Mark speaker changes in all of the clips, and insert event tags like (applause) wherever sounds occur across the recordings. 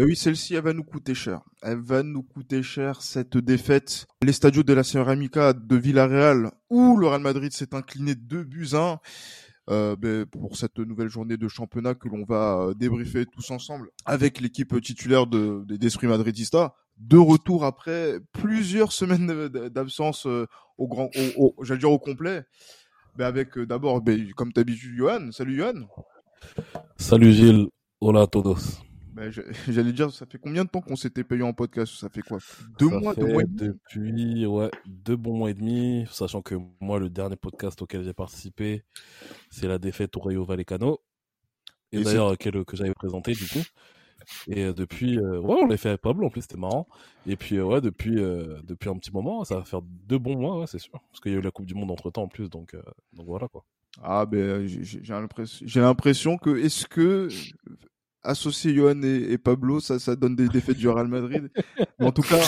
Speaker 1: Ben oui, celle-ci, elle va nous coûter cher. Elle va nous coûter cher cette défaite. Les stadios de la Ceramica de Villarreal, où le Real Madrid s'est incliné 2 buts 1. Euh, ben, pour cette nouvelle journée de championnat que l'on va euh, débriefer tous ensemble avec l'équipe titulaire de, d'Esprit Madridista. De retour après plusieurs semaines d'absence euh, au grand, j'allais dire au complet. Ben avec d'abord, ben, comme d'habitude, Johan. Salut Johan.
Speaker 2: Salut Gilles. Hola a todos. (laughs)
Speaker 1: J'allais dire, ça fait combien de temps qu'on s'était payé en podcast? Ça fait quoi? Deux mois,
Speaker 2: deux mois Depuis, ouais, deux bons mois et demi. Sachant que moi, le dernier podcast auquel j'ai participé, c'est la défaite au Rayo Vallecano. Et, d'ailleurs, que j'avais présenté du coup. Et euh, depuis, euh, ouais, on l'a fait avec Pablo en plus, c'était marrant. Et puis, euh, ouais, depuis, depuis un petit moment, ça va faire deux bons mois, ouais, c'est sûr. Parce qu'il y a eu la Coupe du Monde entre temps en plus, donc, donc voilà quoi.
Speaker 1: Ah, ben, j'ai l'impression que, est-ce que associer Johan et, Pablo, ça, ça donne des défaites du Real Madrid. en tout cas,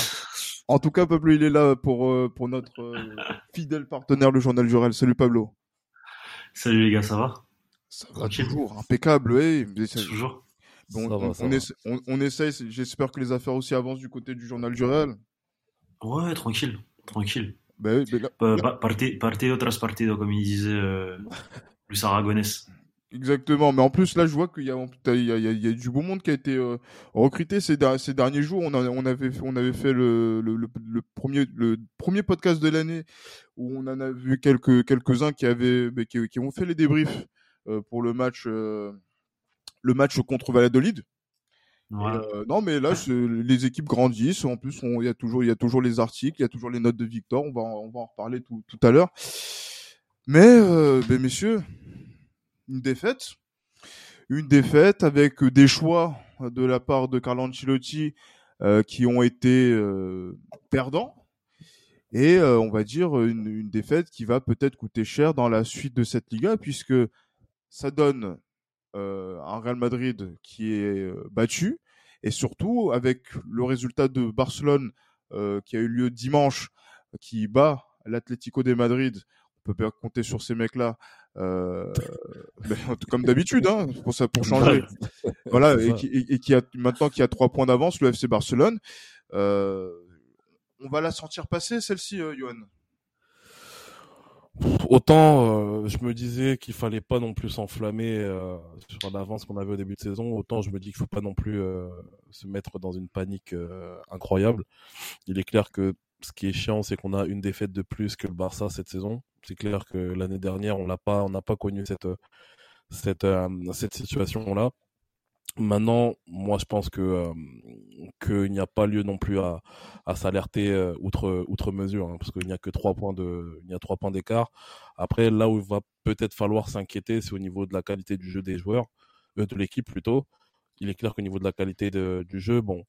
Speaker 1: en tout cas, Pablo, il est là pour, euh, pour notre euh, fidèle partenaire, le journal du Real. Salut Pablo.
Speaker 3: Salut les gars, ça va?
Speaker 1: Ça va toujours, impeccable, oui.
Speaker 3: Toujours.
Speaker 1: Bon, on, essaye, j'espère que les affaires aussi avancent du côté du journal du Real.
Speaker 3: Ouais, tranquille, tranquille.
Speaker 1: Ben, ben
Speaker 3: là, partez, otras partido, comme il disait euh, Luis.
Speaker 1: Exactement, mais en plus là je vois qu'il y, y, y, a du beau monde qui a été euh, recruté ces, ces, derniers jours. On, on, avait, on avait fait le, le, le, premier, le premier podcast de l'année où on en a vu quelques, quelques-uns qui, avaient, qui, qui, ont fait les débriefs euh, pour le match, euh, le match contre Valladolid. non mais là (laughs) les équipes grandissent. En plus il y a toujours, il y a toujours les articles, il y a toujours les notes de Victor. On va, on va en reparler tout, tout à l'heure. Mais ben, messieurs une défaite. Une défaite avec des choix de la part de Carlo Ancelotti euh, qui ont été euh, perdants. Et euh, on va dire une, défaite qui va peut-être coûter cher dans la suite de cette Liga, puisque ça donne un Real Madrid qui est battu, et surtout avec le résultat de Barcelone qui a eu lieu dimanche, qui bat l'Atlético de Madrid. On peut pas compter sur ces mecs-là euh, (laughs) ben, comme d'habitude, hein, pour ça, pour changer. voilà, et qui, et, qui, a maintenant qui a trois points d'avance, le FC Barcelone. Euh, on va la sentir passer celle-ci, euh, Johan?
Speaker 2: Autant je me disais qu'il fallait pas non plus s'enflammer sur l'avance qu'on avait au début de saison, autant je me dis qu'il faut pas non plus se mettre dans une panique incroyable. Il est clair que ce qui est chiant, c'est qu'on a une défaite de plus que le Barça cette saison c'est clair que l'année dernière, on n'a pas, n'a pas connu cette, cette, euh, cette situation-là. Maintenant, moi, je pense que euh, qu'il n'y a pas lieu non plus à, à s'alerter euh, outre outre mesure, hein, parce qu'il n'y a que trois points d'écart. Après, là où il va peut-être falloir s'inquiéter, c'est au niveau de la qualité du jeu des joueurs, de l'équipe plutôt. Il est clair qu'au niveau de la qualité du jeu, bon,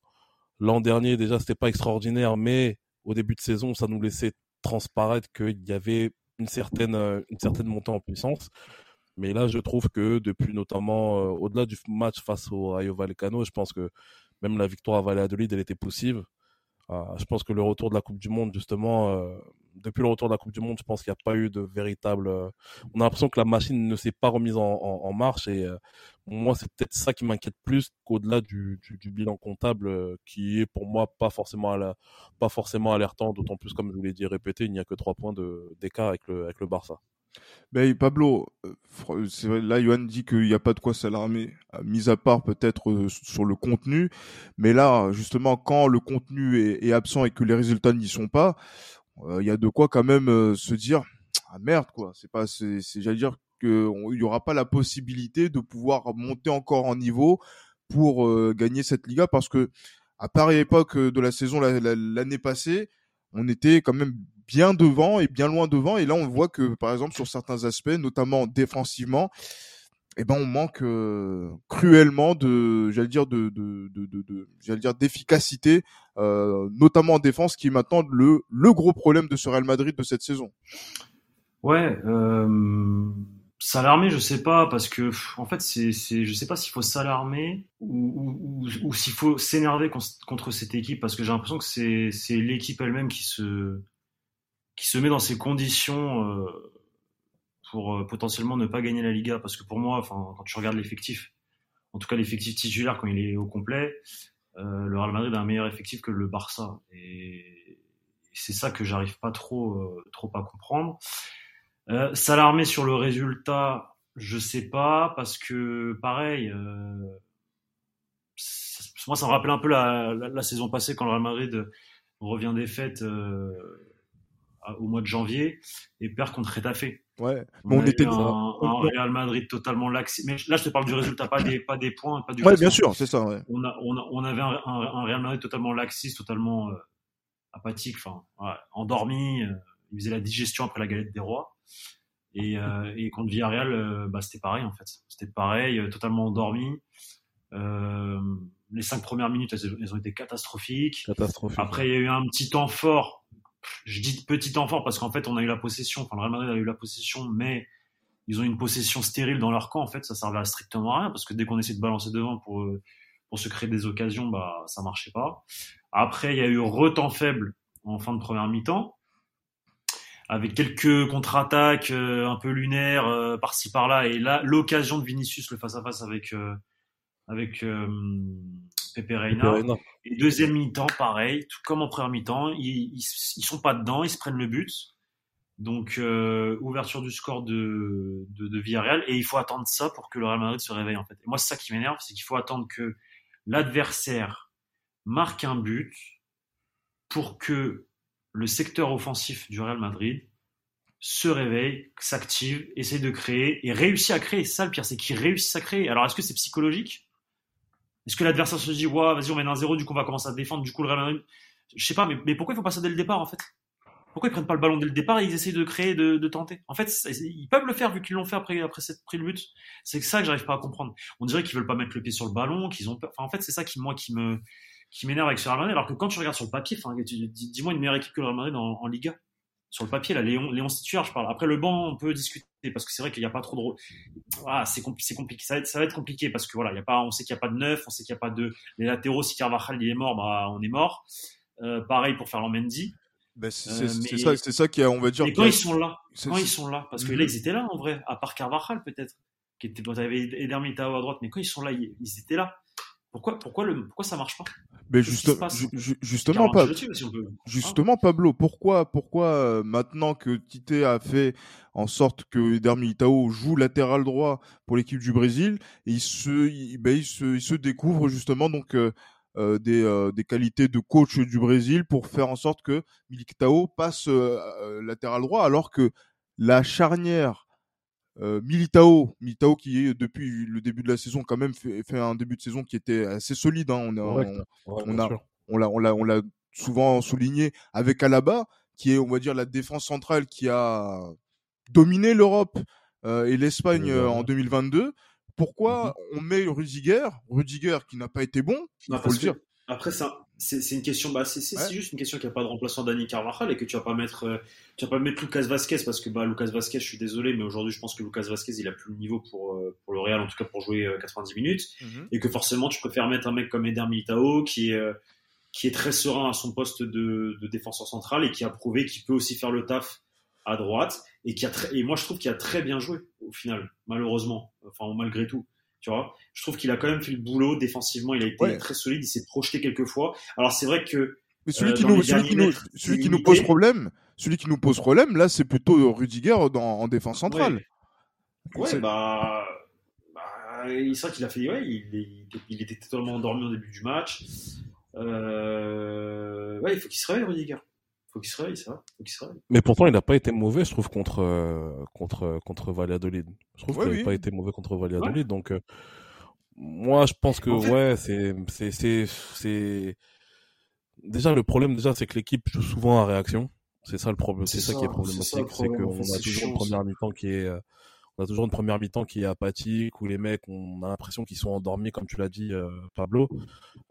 Speaker 2: l'an dernier déjà c'était pas extraordinaire, mais au début de saison, ça nous laissait transparaître qu'il y avait une certaine, euh, une certaine montée en puissance. Mais là, je trouve que depuis notamment, euh, au-delà du match face au Rayo Vallecano, je pense que même la victoire à Valladolid, elle était possible. Euh, je pense que le retour de la Coupe du Monde, justement, depuis le retour de la Coupe du Monde, je pense qu'il n'y a pas eu de véritable. on a l'impression que la machine ne s'est pas remise en, marche et moi, c'est peut-être ça qui m'inquiète plus qu'au-delà du, bilan comptable, qui est pour moi pas forcément pas forcément alertant. D'autant plus, comme je vous l'ai dit, répété, il n'y a que trois points d'écart avec le avec le Barça.
Speaker 1: Ben, Pablo, là, Johan dit qu'il n'y a pas de quoi s'alarmer, mis à part peut-être sur le contenu. Mais là, justement, quand le contenu est absent et que les résultats n'y sont pas, il y a de quoi quand même se dire (tsk) ah merde quoi. C'est pas, c'est, j'allais dire qu'il n'y aura pas la possibilité de pouvoir monter encore en niveau pour gagner cette Liga parce que à pareille époque de la saison l'année passée, on était quand même bien devant et bien loin devant. Et là, on voit que, par exemple, sur certains aspects, notamment défensivement, eh ben, on manque cruellement de, j'allais dire, de, de, de, de, j'allais dire, d'efficacité, euh, notamment en défense, qui est maintenant le, gros problème de ce Real Madrid de cette saison.
Speaker 3: Ouais, euh, s'alarmer, je sais pas, parce que en fait, c'est, c'est, je sais pas s'il faut s'alarmer ou, s'il faut s'énerver contre cette équipe, parce que j'ai l'impression que c'est, l'équipe elle-même qui se, met dans ces conditions. Euh, pour potentiellement ne pas gagner la Liga. Parce que pour moi, quand tu regardes l'effectif, en tout cas l'effectif titulaire quand il est au complet, euh, le Real Madrid a un meilleur effectif que le Barça. Et c'est ça que j'arrive pas trop, euh, trop à comprendre. Euh, S'alarmer sur le résultat, je sais pas, parce que pareil, euh, moi ça me rappelle un peu la, la, saison passée quand le Real Madrid revient des fêtes euh, au mois de janvier et perd contre Retafe.
Speaker 1: Ouais,
Speaker 3: on, on était un, un, Real Madrid totalement lax. Mais là, je te parle du résultat, pas des, pas des points, pas du.
Speaker 1: Ouais, bien sûr, c'est ça. Ouais.
Speaker 3: On, a, on, a, on avait un, un, Real Madrid totalement laxiste, totalement euh, apathique, enfin, ouais, endormi. Euh, il faisait la digestion après la galette des rois. Et, euh, et contre Villarreal, euh, bah, c'était pareil en fait. C'était pareil, euh, totalement endormi. les cinq premières minutes, elles, elles, ont été catastrophiques.
Speaker 2: Catastrophique.
Speaker 3: Après, il y a eu un petit temps fort je dis petit fort parce qu'en fait, on a eu la possession, enfin, le Real Madrid a eu la possession, mais ils ont une possession stérile dans leur camp. En fait, ça servait à strictement à rien parce que dès qu'on essayait de balancer devant pour, pour se créer des occasions, bah, ça marchait pas. Après, il y a eu retemps faible en fin de première mi-temps avec quelques contre-attaques euh, un peu lunaires euh, par-ci par-là et là l'occasion de Vinicius le face-à-face avec euh, avec Pepe Reina. Et deuxième mi-temps, pareil, tout comme en première mi-temps, ils, ils, ils, sont pas dedans, ils se prennent le but. Donc euh, ouverture du score de, de, de, Villarreal et il faut attendre ça pour que le Real Madrid se réveille en fait. Et moi c'est ça qui m'énerve, c'est qu'il faut attendre que l'adversaire marque un but pour que le secteur offensif du Real Madrid se réveille, s'active, essaye de créer et réussit à créer. C'est ça le pire, c'est qu'il réussit à créer. Alors est-ce que c'est psychologique? Est-ce que l'adversaire se dit, ouais, vas-y, on mène un 0, du coup, on va commencer à défendre, du coup, le Real Madrid? Je sais pas, mais, mais pourquoi il faut pas ça dès le départ, en fait? Pourquoi ils prennent pas le ballon dès le départ et ils essayent de créer, de, de tenter? En fait, ils peuvent le faire vu qu'ils l'ont fait après, après cette pris le but. C'est ça que j'arrive pas à comprendre. On dirait qu'ils veulent pas mettre le pied sur le ballon, qu'ils ont peur. Enfin, en fait, c'est ça qui, moi, qui me, qui m'énerve avec ce Real Madrid. Alors que quand tu regardes sur le papier, enfin, dis-moi une meilleure équipe que le Real Madrid en Liga sur le papier, là, Léon, Léon je parle. Après le banc, on peut discuter parce que c'est vrai qu'il n'y a pas trop de. Ah, c'est compli compliqué. Ça va, être, ça va être compliqué parce que voilà, il y a pas, on sait qu'il n'y a pas de neuf, on sait qu'il n'y a pas de les latéraux. Si Carvajal il est mort, bah on est mort. Euh, pareil pour Ferland Mendy.
Speaker 1: Ben c'est euh, ça, c'est ça qui a, on va dire.
Speaker 3: Et quand ils sont là, quand ils sont là, parce que là ils étaient là en vrai, à part Carvajal peut-être, qui était, vous avez Eder Militao à droite, mais quand ils sont là, ils, ils étaient là. Pourquoi, pourquoi, le, pourquoi ça marche pas?
Speaker 1: Mais juste, ju justement, si justement, Pablo, pourquoi, pourquoi euh, maintenant que Tite a fait en sorte que Eder Militao joue latéral droit pour l'équipe du Brésil, et il se, il, ben, il se, il se découvre justement donc euh, euh, des, euh, des qualités de coach du Brésil pour faire en sorte que Militao passe latéral droit, alors que la charnière euh, Militao, Militao qui est depuis le début de la saison quand même fait, fait un début de saison qui était assez solide. Hein. On a, on,
Speaker 2: ouais,
Speaker 1: on, a on l'a, on l'a, on l'a souvent souligné avec Alaba, qui est, on va dire, la défense centrale qui a dominé l'Europe euh, et l'Espagne euh, en 2022. Pourquoi mm -hmm. on met Rudiger, Rudiger qui n'a pas été bon, il faut le dire.
Speaker 3: Après, c'est une question, bah, c'est ouais. juste une question qu'il n'y a pas de remplaçant d'Annie Carvajal et que tu vas pas mettre, euh, tu vas pas mettre Lucas Vasquez parce que bah, Lucas Vasquez, je suis désolé, mais aujourd'hui, je pense que Lucas Vasquez, il a plus le niveau pour, euh, pour le Real, en tout cas pour jouer euh, 90 minutes, mm -hmm. et que forcément, tu préfères mettre un mec comme Eder Militao qui est, euh, qui est très serein à son poste de, de défenseur central et qui a prouvé qu'il peut aussi faire le taf à droite et qui a très, et moi, je trouve qu'il a très bien joué au final, malheureusement, enfin malgré tout. Tu vois, je trouve qu'il a quand même fait le boulot défensivement. Il a été ouais. très solide. Il s'est projeté quelques fois. Alors c'est vrai que
Speaker 1: mais celui euh, qui nous, celui qui nous, mètres, celui qui nous pose problème, celui qui nous pose problème, là, c'est plutôt Rudiger dans, en défense centrale.
Speaker 3: Ouais, ouais bah, bah, c'est vrai qu'il a fait, ouais, il, il, il, était totalement endormi au début du match. Euh, ouais, il faut qu'il se réveille, Rudiger. Faut qu'il se réveille, ça. Faut qu'il se réveille.
Speaker 2: Mais pourtant, il n'a pas été mauvais, je trouve, contre contre contre, contre Valladolid. Je trouve
Speaker 1: ouais,
Speaker 2: qu'il n'a
Speaker 1: oui.
Speaker 2: pas été mauvais contre Valladolid. Ouais. Donc, euh, moi, je pense que en fait... ouais, c'est c'est c'est c'est déjà le problème déjà, c'est que l'équipe joue souvent à réaction. C'est ça le problème. C'est ça, ça, qui est problématique, c'est qu'on a toujours une première mi-temps qui est euh, on a toujours une première mi-temps qui est apathique où les mecs on a l'impression qu'ils sont endormis comme tu l'as dit euh, Pablo.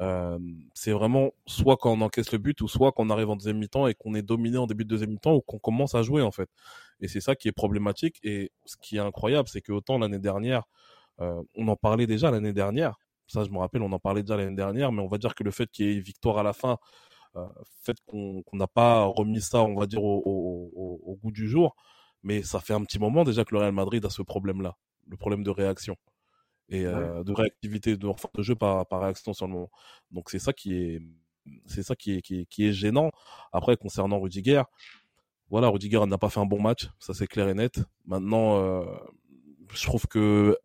Speaker 2: Euh, c'est vraiment soit quand on encaisse le but ou soit quand on arrive en deuxième mi-temps et qu'on est dominé en début de deuxième mi-temps ou qu'on commence à jouer en fait. Et c'est ça qui est problématique. Et ce qui est incroyable c'est que autant l'année dernière euh, on en parlait déjà l'année dernière. Ça je me rappelle on en parlait déjà l'année dernière mais on va dire que le fait qu'il y ait victoire à la fin fait qu'on n'a pas remis ça on va dire au goût du jour mais ça fait un petit moment déjà que le Real Madrid a ce problème-là, le problème de réaction. et de réactivité de force de jeu par, par réaction sur le moment. Donc c'est ça qui est c'est ça qui est, qui est, qui est gênant. Après concernant Rudiger, voilà, Rudiger n'a pas fait un bon match, ça c'est clair et net. Maintenant, je trouve que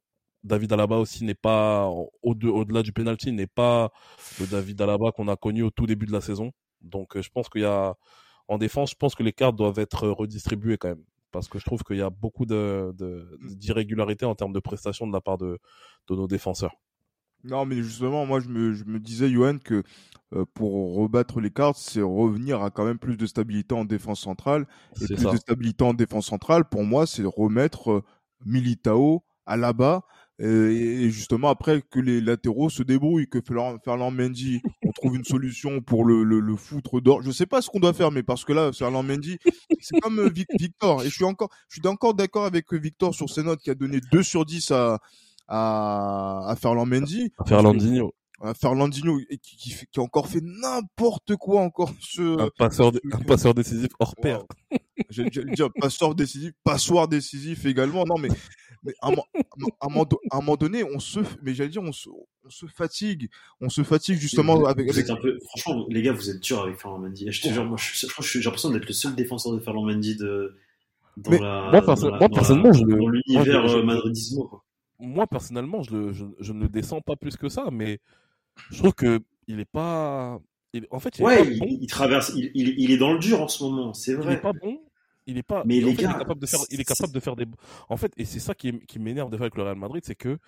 Speaker 2: David Alaba aussi n'est pas au-delà du penalty n'est pas le David Alaba qu'on a connu au tout début de la saison. Donc euh, je pense qu'il y a en défense, je pense que les cartes doivent être redistribuées quand même parce que je trouve qu'il y a beaucoup de d'irrégularités en termes de prestations de la part de, de nos défenseurs.
Speaker 1: Non, mais justement, moi, je me, je me disais, Johan, que euh, pour rebattre les cartes, c'est revenir à quand même plus de stabilité en défense centrale. Et plus de stabilité en défense centrale, pour moi, c'est remettre euh, Militao à là-bas euh, et justement après que les latéraux se débrouillent, que Ferland Mendy, on trouve une solution pour le, le, le foutre d'or. Je sais pas ce qu'on doit faire, mais parce que là, Ferland Mendy, c'est comme euh, Victor. Et je suis encore, je suis encore d'accord avec euh, Victor sur ses notes qui a donné 2 sur 10 à, à, à Ferland Mendy.
Speaker 2: Ferlandinho.
Speaker 1: À Ferlandinho qui, qui, qui, a encore fait n'importe quoi encore ce
Speaker 2: un passeur, un passeur décisif hors pair.
Speaker 1: J'allais dire passeur décisif, passoire décisif également. Non mais mais à, un moment donné, on se, mais j'allais dire, on se, on se fatigue, on se fatigue justement avec.
Speaker 3: Un peu, franchement, les gars, vous êtes durs avec Ferland Mendy. Je te jure, moi, j'ai l'impression d'être le seul défenseur de Ferland Mendy de, dans la, moi, personnellement, je dans l'univers euh, madridismo.
Speaker 2: Moi, personnellement, je, le, je, ne le descends pas plus que ça, mais je trouve que il est pas. Il, en fait, il
Speaker 3: ouais,
Speaker 2: est pas
Speaker 3: il,
Speaker 2: bon.
Speaker 3: il, traverse, il, il, est dans le dur en ce moment, c'est vrai.
Speaker 2: Il est pas bon, il est pas.
Speaker 3: Mais les
Speaker 2: fait,
Speaker 3: gars,
Speaker 2: il est capable de faire. Il est capable de faire des. En fait, et c'est ça qui, qui m'énerve des fois avec le Real Madrid, c'est que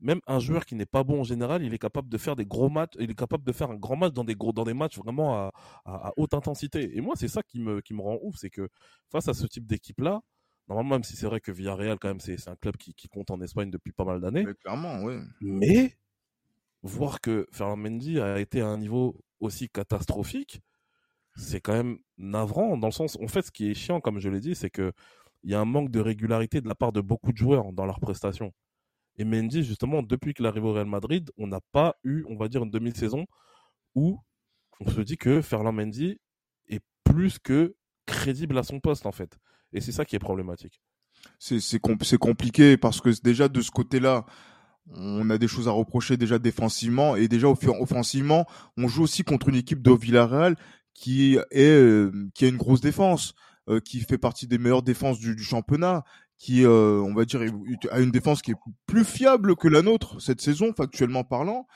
Speaker 2: même un joueur qui n'est pas bon en général, il est capable de faire des gros matchs. Il est capable de faire un grand match dans des gros, dans des matchs vraiment à, à, haute intensité. Et moi, c'est ça qui me, qui me rend ouf, c'est que face à ce type d'équipe là. Normalement, même si c'est vrai que Villarreal, quand même, c'est un club qui, qui compte en Espagne depuis pas mal d'années.
Speaker 1: Clairement, oui.
Speaker 2: Mais voir que Ferland Mendy a été à un niveau aussi catastrophique, c'est quand même navrant dans le sens, en fait, ce qui est chiant, comme je l'ai dit, c'est que il y a un manque de régularité de la part de beaucoup de joueurs dans leurs prestations. Et Mendy, justement, depuis qu'il arrive au Real Madrid, on n'a pas eu, on va dire, une demi-saison où on se dit que Ferland Mendy est plus que crédible à son poste, en fait. Et c'est ça qui est problématique.
Speaker 1: C'est compliqué parce que déjà de ce côté-là, on a des choses à reprocher déjà défensivement et déjà offensivement, on joue aussi contre une équipe de Villarreal qui est euh, qui a une grosse défense, euh, qui fait partie des meilleures défenses du, du championnat, qui euh, on va dire a une défense qui est plus fiable que la nôtre cette saison factuellement parlant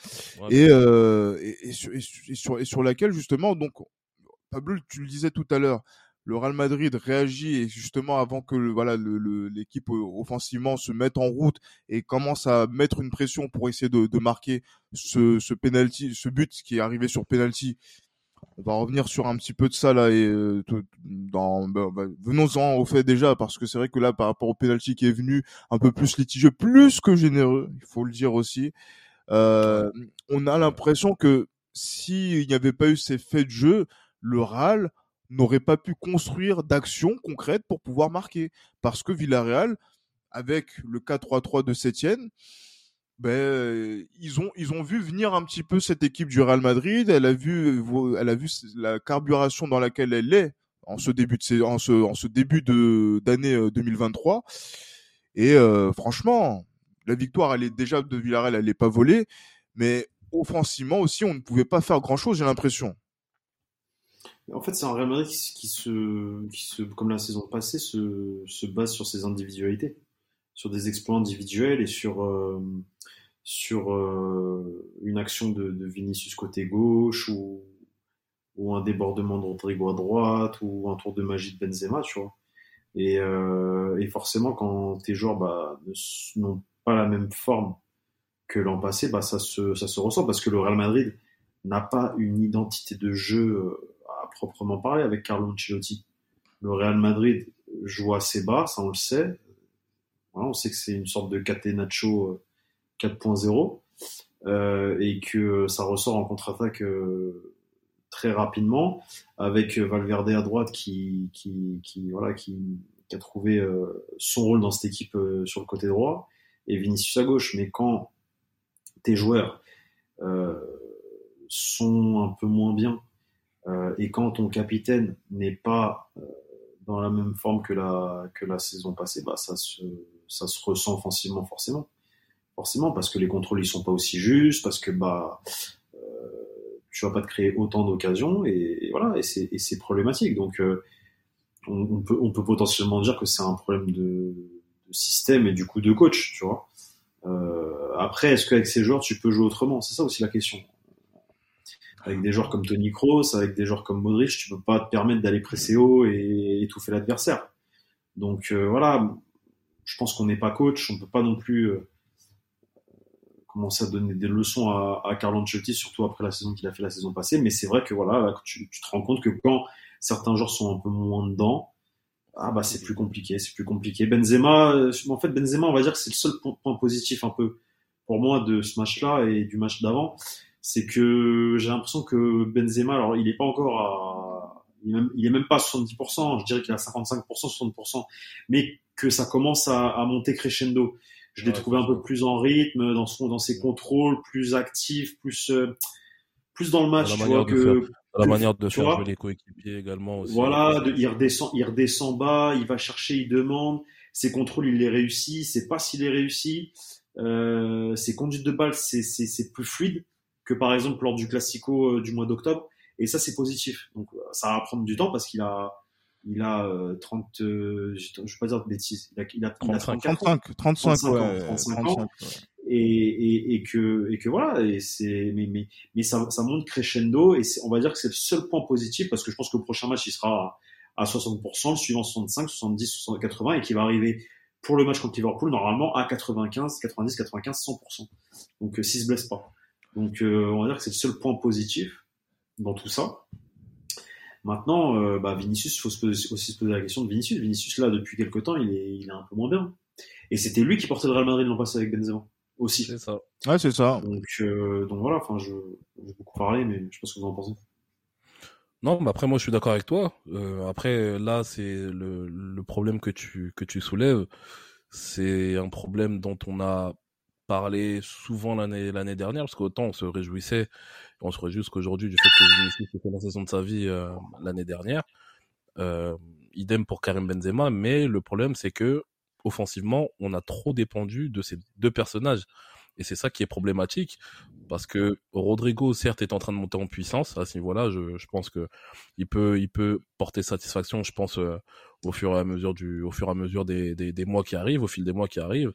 Speaker 1: et, et, et, sur, et, sur, et sur laquelle justement donc Pablo tu le disais tout à l'heure le Real Madrid réagit et justement avant que voilà l'équipe le, offensivement se mette en route et commence à mettre une pression pour essayer de, de marquer ce, ce penalty, ce but qui est arrivé sur penalty on va revenir sur un petit peu de ça là et euh, dans bah, bah, venons-en au fait déjà parce que c'est vrai que là par rapport au penalty qui est venu un peu plus litigieux plus que généreux il faut le dire aussi euh, on a l'impression que s'il n'y avait pas eu ces faits de jeu le RAL n'aurait pas pu construire d'actions concrètes pour pouvoir marquer. Parce que Villarreal avec le 4-3-3 de Sétienne ben ils ont ils ont vu venir un petit peu cette équipe du Real Madrid. Elle a vu elle a vu la carburation dans laquelle elle est en ce début de en ce en ce début de d'année 2023. Euh, Et euh, franchement, la victoire elle est déjà de Villarreal, elle n'est pas volée, mais offensivement aussi on ne pouvait pas faire grand chose. J'ai l'impression.
Speaker 3: En fait, c'est un Real Madrid qui, qui, se, qui se, comme la saison passée, se, se base sur ses individualités, sur des exploits individuels et sur euh, sur euh, une action de, Vinicius côté gauche ou, un débordement de Rodrigo à droite ou un tour de magie de Benzema, tu vois. Et, euh, et forcément, quand tes joueurs bah, n'ont pas la même forme que l'an passé, bah, ça, se, ça se ressent parce que le Real Madrid n'a pas une identité de jeu à proprement parler avec Carlo Ancelotti. Le Real Madrid joue assez bas, ça on le sait. On sait que c'est une sorte de catenaccio euh, 4.0 euh, et que ça ressort en contre-attaque euh, très rapidement avec Valverde à droite qui, a trouvé euh, son rôle dans cette équipe euh, sur le côté droit et Vinicius à gauche. Mais quand tes joueurs euh, sont un peu moins bien et quand ton capitaine n'est pas dans la même forme que la que la saison passée, bah ça se ça se ressent offensivement forcément. forcément, parce que les contrôles ils sont pas aussi justes, parce que bah euh, tu vas pas te créer autant d'occasions et, voilà, et c'est problématique. Donc euh, on, peut potentiellement dire que c'est un problème de, de, système et du coup de coach, tu vois. Euh, après, est-ce qu'avec ces joueurs tu peux jouer autrement? C'est ça aussi la question. Avec des joueurs comme Tony Kroos, avec des joueurs comme Modric, tu peux pas te permettre d'aller presser haut et étouffer l'adversaire. Donc euh, voilà, je pense qu'on n'est pas coach, on peut pas non plus euh, commencer à donner des leçons à, à Carlo surtout après la saison qu'il a fait la saison passée. Mais c'est vrai que voilà, tu, tu, te rends compte que quand certains joueurs sont un peu moins dedans, ah bah c'est plus compliqué, c'est plus compliqué. Benzema, euh, en fait Benzema, on va dire que c'est le seul point positif un peu pour moi de ce match-là et du match d'avant, c'est que j'ai l'impression que Benzema, alors il n'est pas encore à, il est, même, il est même pas à 70%, je dirais qu'il est à 55%, 60%, mais que ça commence à, à monter crescendo. Je l'ai trouvé un peu plus en rythme, dans son, dans ses contrôles, plus actif, plus, euh, plus dans le match, tu vois, que,
Speaker 2: la manière de faire jouer les coéquipiers également aussi.
Speaker 3: Voilà, de, il redescend, il redescend bas, il va chercher, il demande, ses contrôles, il les réussit, c'est pas s'il les réussit, euh, ses conduites de balle, c'est, c'est, c'est plus fluide que par exemple lors du Classico euh, du mois d'octobre, et ça c'est positif. Donc euh, ça va prendre du temps parce qu'il a, il a 30, euh, je, je vais pas dire de bêtises, il a, il a,
Speaker 1: 35, 35, 35, 35, ouais, 35 ans. 35,
Speaker 3: ouais et, et, et, que et que voilà et c'est mais mais mais ça, ça monte crescendo et on va dire que c'est le seul point positif parce que je pense que le prochain match il sera à, 60%, le suivant 65, 70, 60, 80 et qui va arriver pour le match contre Liverpool normalement à 95, 90, 95, 100%. Donc euh, s'il se blesse pas. Donc euh, on va dire que c'est le seul point positif dans tout ça. Maintenant, euh, bah, Vinicius, il faut se poser, aussi se poser la question de Vinicius. Vinicius là depuis quelques temps, il est il est un peu moins bien. Et c'était lui qui portait le Real Madrid l'an passé avec Benzema aussi.
Speaker 2: C'est ça.
Speaker 1: Ouais, c'est ça.
Speaker 3: Donc, euh, donc voilà, enfin, je, j'ai beaucoup parlé, mais je sais pas ce que vous en pensez.
Speaker 2: Non, mais après moi je suis d'accord avec toi. Euh, après là c'est le, le problème que tu que tu soulèves, c'est un problème dont on a parlé souvent l'année dernière parce qu'autant on se réjouissait, on se réjouit jusqu'aujourd'hui du fait que Vinicius fait la saison de sa vie euh, l'année dernière. Euh, idem pour Karim Benzema, mais le problème c'est que offensivement, on a trop dépendu de ces deux personnages. Et c'est ça qui est problématique, parce que Rodrigo, certes, est en train de monter en puissance à ce niveau-là. Je, je, pense que il peut, il peut porter satisfaction, je pense, euh, au fur et à mesure du, au fur et à mesure des, des, des mois qui arrivent, au fil des mois qui arrivent.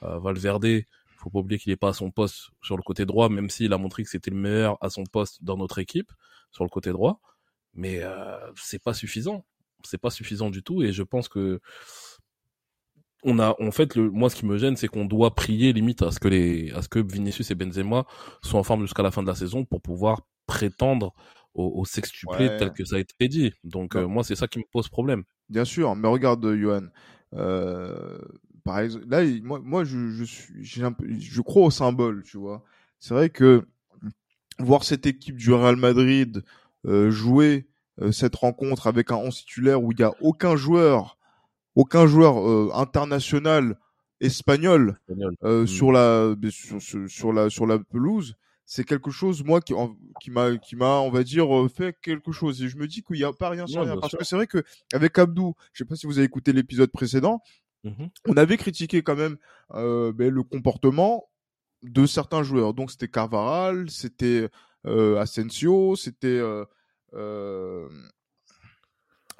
Speaker 2: Valverde, faut pas oublier qu'il est pas à son poste sur le côté droit, même s'il a montré que c'était le meilleur à son poste dans notre équipe sur le côté droit. Mais euh, c'est pas suffisant. C'est pas suffisant du tout, et je pense que on a en fait le moi ce qui me gêne c'est qu'on doit prier limite à ce que les à ce que Vinicius et Benzema soient en forme jusqu'à la fin de la saison pour pouvoir prétendre au, au sextuplé tel que ça a été dit. Donc euh, moi c'est ça qui me pose problème.
Speaker 1: Bien sûr, mais regarde Johan, euh, par exemple là moi moi je je suis un peu, je crois au symbole, tu vois. C'est vrai que voir cette équipe du Real Madrid euh, jouer euh, cette rencontre avec un 11 titulaire où il y a aucun joueur aucun joueur euh, international espagnol, mm. sur la sur, sur, la sur la pelouse c'est quelque chose moi qui qui m'a qui m'a on va dire fait quelque chose et je me dis qu'il n'y a pas rien sur rien parce que c'est vrai que avec Abdou je sais pas si vous avez écouté l'épisode précédent mm-hmm. on avait critiqué quand même euh, ben, le comportement de certains joueurs donc c'était Carvaral c'était euh, Asensio c'était euh,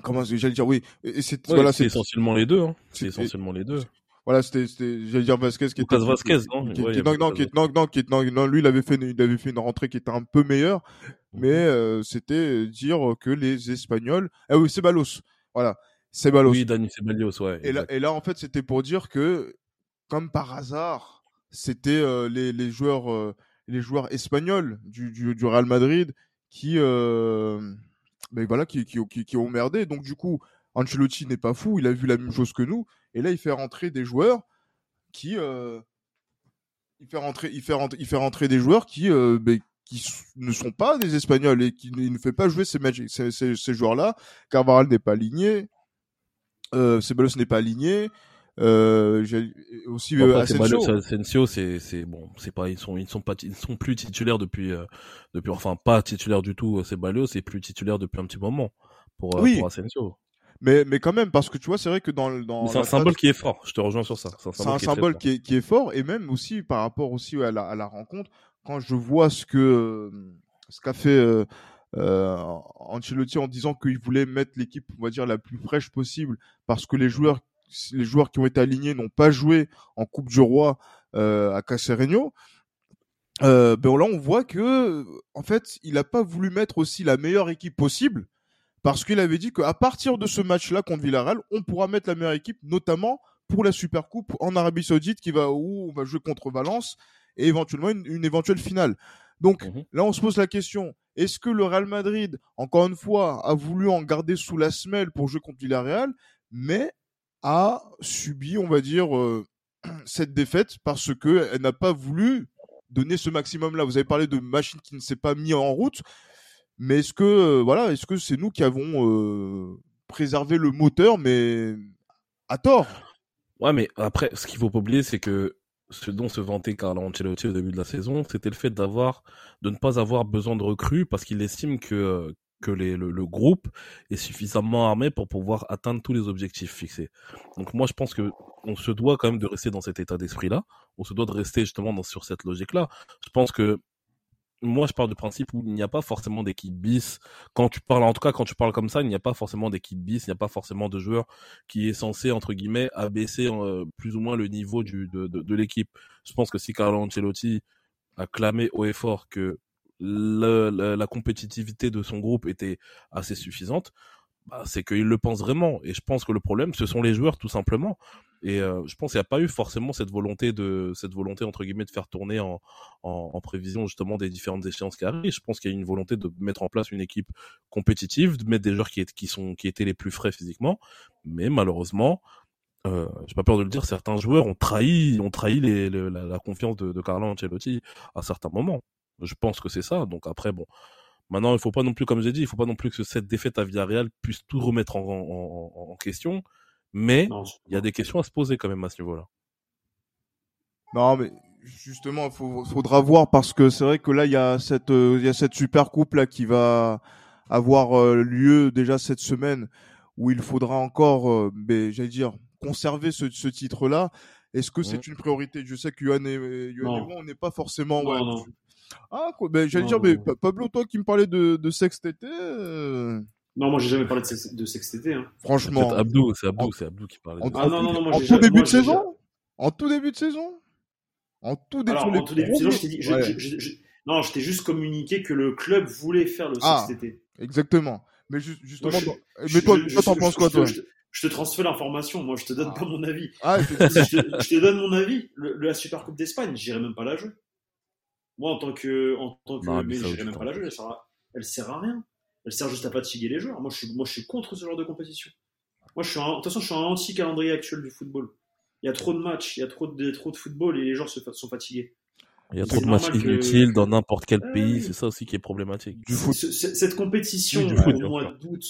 Speaker 1: comment j'allais dire? Oui
Speaker 2: et c'est voilà c'est essentiellement les deux hein. c'est essentiellement les deux
Speaker 1: voilà c'était c'était j'allais dire Vasquez qui
Speaker 2: était Vasquez non?
Speaker 1: qui, ouais, qui, non non, qui, non non qui non non lui il avait fait il avait fait une rentrée qui était un peu meilleure mais mhm. euh, c'était dire que les espagnols ah oui c'est Balos voilà c'est Balos
Speaker 2: oui Dani Ceballos ouais
Speaker 1: et là et là en fait c'était pour dire que comme par hasard c'était euh, les les joueurs euh, les joueurs espagnols du, du du Real Madrid qui euh, mais voilà, qui, qui, qui, qui ont merdé. Donc du coup, Ancelotti n'est pas fou, il a vu la même chose que nous, et là il fait rentrer des joueurs qui, euh, il fait rentrer, il fait rentrer, il fait rentrer des joueurs qui, euh, ben, qui ne sont pas des Espagnols et qui ne fait pas jouer ces, ces, ces, ces joueurs-là. Carvaral n'est pas aligné, euh, Ceballos n'est pas aligné. Euh, aussi
Speaker 2: bon, euh, Asensio. Asensio, c'est c'est bon, c'est pas ils sont ils sont pas ils sont plus titulaires depuis euh, depuis enfin pas titulaires du tout. C'est Ceballos, c'est plus titulaire depuis un petit moment pour, euh,
Speaker 1: oui.
Speaker 2: pour Asensio.
Speaker 1: Mais, mais quand même, parce que tu vois, c'est vrai que dans, dans
Speaker 2: c'est un symbole qui est fort. Je te rejoins sur ça.
Speaker 1: C'est un symbole, qui, est, qui, est, fort et même aussi par rapport aussi à la, à la rencontre. Quand je vois ce que ce qu'a fait euh, Ancelotti en disant qu'il voulait mettre l'équipe, on va dire, la plus fraîche possible parce que les joueurs, les joueurs qui ont été alignés n'ont pas joué en Coupe du Roi euh, à Casereño. Euh, ben là, on voit que, en fait, il n'a pas voulu mettre aussi la meilleure équipe possible parce qu'il avait dit qu'à partir de ce match-là contre Villarreal, on pourra mettre la meilleure équipe, notamment pour la Super Coupe en Arabie Saoudite, qui va où on va jouer contre Valence et éventuellement une, éventuelle finale. Donc mhm. là, on se pose la question est-ce que le Real Madrid, encore une fois, a voulu en garder sous la semelle pour jouer contre Villarreal, mais a subi, on va dire, euh, (clears throat) cette défaite parce que elle n'a pas voulu donner ce maximum-là? Vous avez parlé de machine qui ne s'est pas mis en route, mais est-ce que euh, voilà, est-ce que c'est nous qui avons euh, préservé le moteur, mais à tort?
Speaker 2: Ouais, mais après, ce qu'il faut pas oublier, c'est que ce dont se vantait Carlo Ancelotti au début de la saison, c'était le fait d'avoir, de ne pas avoir besoin de recrues parce qu'il estime que que le, le, groupe est suffisamment armé pour pouvoir atteindre tous les objectifs fixés. Donc moi je pense que on se doit quand même de rester dans cet état d'esprit là, on se doit de rester justement dans, sur cette logique là. Je pense que moi, je parle du principe où il n'y a pas forcément d'équipe bis. Quand tu parles, en tout cas, quand tu parles comme ça, il n'y a pas forcément d'équipe bis, il n'y a pas forcément de joueur qui est censé, entre guillemets, abaisser euh, plus ou moins le niveau du, de, de, l'équipe. Je pense que si Carlo Ancelotti a clamé haut et fort que le, la compétitivité de son groupe était assez suffisante, bah, c'est qu'il le pense vraiment. Et je pense que le problème, ce sont les joueurs, tout simplement. Et euh, je pense qu'il n'y a pas eu forcément cette volonté de cette volonté entre guillemets de faire tourner en, en, en prévision justement des différentes échéances qui arrivent. Je pense qu'il y a une volonté de mettre en place une équipe compétitive, de mettre des joueurs qui, qui sont qui étaient les plus frais physiquement. Mais malheureusement, euh, j'ai pas peur de le dire, certains joueurs ont trahi ont trahi les, la, la, confiance de, de Carlo Ancelotti à certains moments. Je pense que c'est ça. Donc après bon. Maintenant, il faut pas non plus, comme j'ai dit, il faut pas non plus que cette défaite à Villarreal puisse tout remettre en, en, en question. Mais il y a des questions à se poser quand même à ce niveau-là.
Speaker 1: Non, mais justement, il faudra voir parce que c'est vrai que là, il y a cette, euh, il y a cette super coupe là qui va avoir euh, lieu déjà cette semaine où il faudra encore, euh, ben, j'allais dire, conserver ce, ce titre-là. Est-ce que c'est mmh. une priorité? Je sais que Yohan et, moi, on n'est pas forcément. Ah, quoi, ben, j'allais dire, mais Pablo, toi qui me parlais de, de sextété.
Speaker 3: Non, moi j'ai jamais parlé de, de sextété. Hein.
Speaker 1: Franchement.
Speaker 2: C'est Abdou, c'est Abdou, c'est Abdou qui parlait.
Speaker 3: En, ah non, non, non, moi
Speaker 1: en tout début de saison? En tout début de saison?
Speaker 3: En tout début, Alors, en tout début de saison, je t'ai dit. Je, ouais. je, je, non, je t'ai juste communiqué que le club voulait faire le ah, sextété.
Speaker 1: Exactement. Mais ju justement, moi, je, mais toi, toi t'en penses quoi, toi?
Speaker 3: je te transfère l'information, moi je te donne ah. pas mon avis. Ah, je, te, (laughs) je, te, donne mon avis. Le, la Super Coupe d'Espagne, j'irai même pas la jouer. Moi en tant que, en tant que, non, mais, mais même pas la jouer. Elle sert, à, elle sert à rien elle sert juste à fatiguer les joueurs. Moi, je suis, moi, je suis contre ce genre de compétition. Moi, je suis de toute façon, je suis un anti-calendrier actuel du football. Il y a trop de matchs, il y a trop de, trop de football et les joueurs se, sont fatigués.
Speaker 2: Il y a trop de matchs inutiles dans n'importe quel pays, c'est ça aussi qui est problématique.
Speaker 3: Du foot. Cette compétition au mois d'août,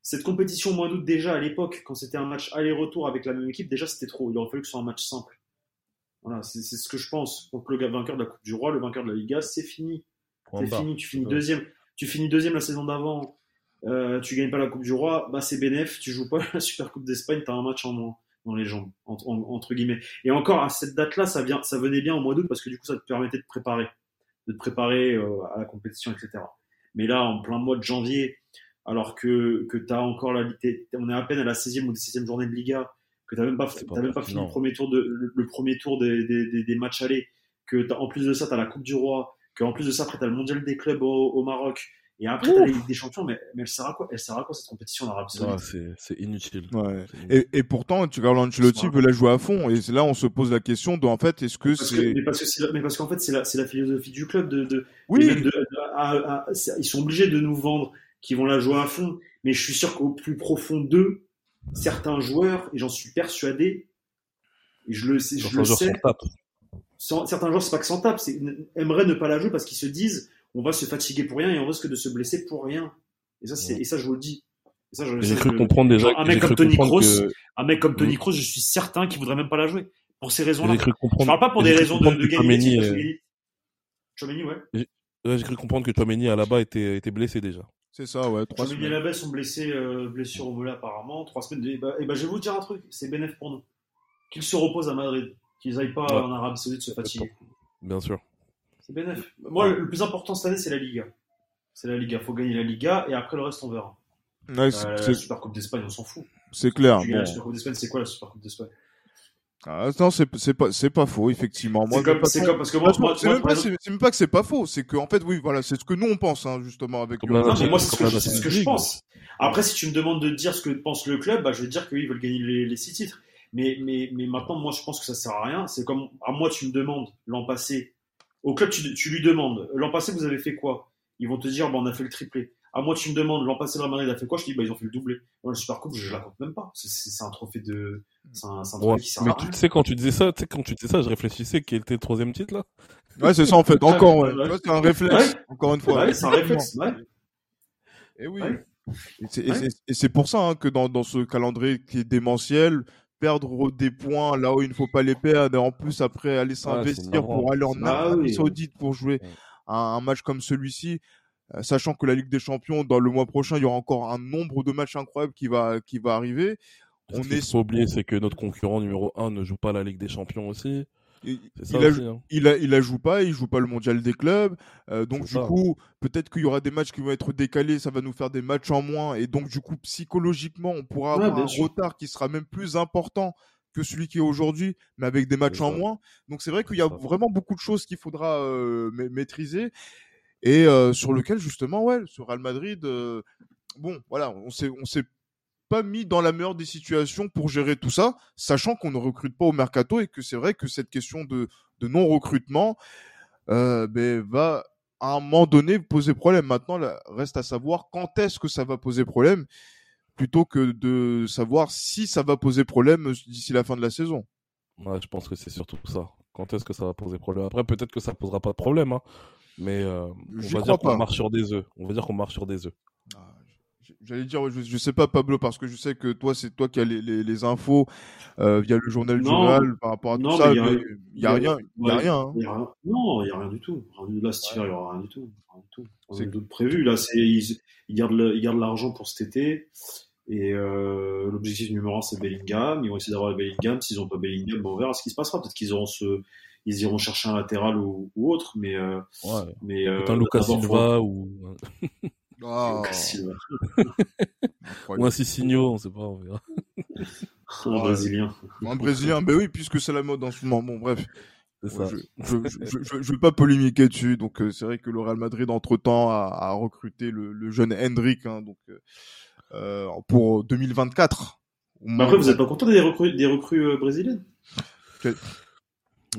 Speaker 3: cette compétition au mois d'août déjà à l'époque, quand c'était un match aller-retour avec la même équipe, déjà c'était trop. Il aurait fallu que ce soit un match simple. Voilà, c'est ce que je pense. Donc le vainqueur de la Coupe du Roi, le vainqueur de la Liga, c'est fini. C'est fini, tu finis deuxième tu finis deuxième la saison d'avant, euh, tu gagnes pas la Coupe du Roi, bah c'est bénéf, tu joues pas (laughs) la Super Coupe d'Espagne, tu as un match en moins dans les jambes, entre guillemets. Et encore, à cette date-là, ça, vient, ça venait bien au mois d'août parce que du coup, ça te permettait de te préparer, de te préparer euh, à la compétition, etc. Mais là, en plein mois de janvier, alors que, que tu as encore la, on est à peine à la 16e ou 17e journée de Liga, que tu n'as même pas, as même pas fini le premier tour, de, le, premier tour des, des, des, matchs allés, que en plus de ça, tu as la Coupe du Roi, qu'en plus de ça, après, tu as le mondial des clubs au, au Maroc, et après, t'as la Ligue des Champions, mais, mais elle sert à quoi Elle sert à quoi cette compétition en
Speaker 2: C'est inutile.
Speaker 1: Ouais. Et, et pourtant, tu regardes Ancelotti veut la jouer à fond. Et là, on se pose la question de, en fait, est-ce que c'est.
Speaker 3: Mais parce que mais parce qu'en fait, c'est la, la philosophie du club de. de oui. De, de, à, à, ils sont obligés de nous vendre qu'ils vont la jouer à fond. Mais je suis sûr qu'au plus profond d'eux, certains joueurs, et j'en suis persuadé, et je le, sais, je le sais. certains joueurs, c'est pas que sans tape, c'est aimeraient ne pas la jouer parce qu'ils se disent on va se fatiguer pour rien et on risque de se blesser pour rien. Et ça, c'est, et ça, je vous le dis.
Speaker 2: J'ai cru comprendre déjà.
Speaker 3: Un mec comme Tony Kroos, un mec comme Tony Kroos, je suis certain qu'il voudrait même pas la jouer. Pour ces raisons-là. Je parle pas pour des raisons de, de.
Speaker 2: Chouameni, ouais. J'ai cru comprendre que Chouameni, à là-bas, était, était blessé déjà.
Speaker 1: C'est ça, ouais. Trois
Speaker 3: Jean-Miguel
Speaker 1: semaines.
Speaker 3: Sont blessés, euh, blessure au volet apparemment. Trois semaines. Et bah, et bah, je vais vous dire un truc, c'est bénéf pour nous. Qu'ils se reposent à Madrid, qu'ils aillent pas
Speaker 2: Ouais.
Speaker 3: en Arabie Saoudite se fatiguer.
Speaker 2: Bien sûr.
Speaker 3: C'est bénéf. Moi, le, le plus important cette année, c'est la Liga. C'est la Liga. Faut gagner la Liga et après le reste, on verra.
Speaker 1: Ouais, c'est-
Speaker 3: Euh, la Super Coupe d'Espagne, on s'en fout.
Speaker 1: c'est clair.
Speaker 3: La. Super Coupe d'Espagne, c'est quoi la Super Coupe d'Espagne?
Speaker 1: Ah, non, c'est c'est pas, c'est pas faux, effectivement. Moi,
Speaker 3: C'est comme, c'est parce que moi, moi,
Speaker 1: c'est même, pas-
Speaker 3: exemple-
Speaker 1: c'est- c'est même pas que c'est pas faux, c'est que en fait, oui, voilà, c'est ce que nous on pense, hein, justement, avec.
Speaker 2: La-
Speaker 3: Non, mais moi,
Speaker 2: c'est
Speaker 3: c'est ce que, ce que je pense. Après, si tu me demandes de dire ce que pense le club, bah, je vais te dire qu'ils veulent gagner les, les six titres. Mais, mais, mais maintenant, moi, je pense que ça sert à rien. C'est comme à moi, tu me demandes l'an passé. Au club, tu, tu lui demandes l'an passé, vous avez fait quoi? Ils vont te dire, bah, on a fait le triplé. À moi, tu me demandes l'an passé, Real Madrid a fait quoi? Je te dis, bah, ils ont fait le doublé. Moi, le Super Coupe, je, la compte même pas. C'est- un trophée de. C'est un, c'est un
Speaker 2: Ouais,
Speaker 3: trophée qui sert
Speaker 2: mais
Speaker 3: à
Speaker 2: tu
Speaker 3: rien.
Speaker 2: sais, quand tu disais ça, tu sais, quand tu disais ça, je réfléchissais quel était le troisième titre, là.
Speaker 1: Ouais, c'est ça en fait. Encore, ouais. Tu c'est un réflexe. Encore une fois.
Speaker 3: Ouais, c'est un réflexe. Ouais.
Speaker 1: Et oui.
Speaker 3: Ouais.
Speaker 1: Et c'est- pour ça hein, que dans, dans ce calendrier qui est démentiel, perdre des points là où il ne faut pas les perdre, et en plus après aller s'investir pour aller en
Speaker 3: Ah
Speaker 1: Arabie
Speaker 3: oui.
Speaker 1: Saoudite pour jouer
Speaker 2: Ouais.
Speaker 1: un, un match comme celui-ci, sachant que la Ligue des Champions dans le mois prochain, il y aura encore un nombre de matchs incroyables qui va qui va arriver.
Speaker 2: Ce
Speaker 1: On
Speaker 2: qu'il
Speaker 1: est
Speaker 2: faut pas oublier, c'est que notre concurrent numéro 1 ne joue pas la Ligue des Champions aussi.
Speaker 1: il,
Speaker 2: ça
Speaker 1: il a,
Speaker 2: aussi, hein.
Speaker 1: il a, il la joue pas, il joue pas le mondial des clubs, euh, donc du
Speaker 2: ça.
Speaker 1: coup peut-être qu'il y aura des matchs qui vont être décalés, ça va nous faire des matchs en moins, et donc du coup psychologiquement on pourra
Speaker 3: Ouais,
Speaker 1: avoir un
Speaker 3: sûr.
Speaker 1: retard qui sera même plus important que celui qui est aujourd'hui, mais avec des matchs en moins. Donc c'est vrai qu'il y a vraiment beaucoup de choses qu'il faudra euh, ma- maîtriser et euh, sur lequel justement ouais, ce Real Madrid, euh, bon voilà, on s'est on s'est pas mis dans la meilleure des situations pour gérer tout ça, sachant qu'on ne recrute pas au mercato et que c'est vrai que cette question de, de non-recrutement euh, ben, va à un moment donné poser problème. Maintenant, là, reste à savoir quand est-ce que ça va poser problème, plutôt que de savoir si ça va poser problème d'ici la fin de la saison.
Speaker 2: Ouais, je pense que c'est surtout ça. Quand est-ce que ça va poser problème? Après, peut-être que ça posera pas de problème, hein. Mais euh, on va
Speaker 1: crois
Speaker 2: dire qu'on marche sur des œufs. On va dire qu'on marche sur des œufs.
Speaker 1: Ah, J'allais dire, je, je sais pas Pablo, parce que je sais que toi, c'est toi qui as les, les, les infos euh, via le journal du
Speaker 3: Non.
Speaker 1: Real par rapport à tout
Speaker 3: Non,
Speaker 1: ça.
Speaker 3: mais il y a-
Speaker 1: rien, il y a
Speaker 3: Ouais.
Speaker 1: rien. hein.
Speaker 3: Il y a rien. Non, il n'y a rien du tout. Là, cet hiver, il n'y aura rien du tout. Rien du tout.
Speaker 1: C'est-
Speaker 3: d'autres prévu. Là, ils, ils gardent l'argent pour cet été. Et euh, l'objectif numéro un, c'est Bellingham. Ils vont essayer d'avoir le Bellingham. S'ils n'ont pas Bellingham, bon, on verra ce qui se passera. Peut-être qu'ils auront ce, ils iront chercher un latéral ou, ou autre. Mais, euh,
Speaker 2: Ouais.
Speaker 3: mais euh,
Speaker 2: Peut-être un Lucas Silva ou,
Speaker 1: Ah, (laughs)
Speaker 3: Lucas Silva.
Speaker 1: incroyable.
Speaker 2: ou un Sissigno, on sait pas. On verra. (laughs)
Speaker 3: un Brésilien.
Speaker 1: Un Brésilien, ben oui, puisque c'est la mode en ce moment. Bon, bref.
Speaker 2: Ça.
Speaker 1: je, je, je, je, je veux pas polémiquer dessus. Donc, euh, c'est vrai que le Real Madrid, entre-temps, a, a recruté le, le jeune Hendrik hein, donc, euh, euh, pour 2024. Au
Speaker 3: Mais
Speaker 1: moins,
Speaker 3: après, vous n'êtes pas content des recrues, des recrues euh, brésiliennes?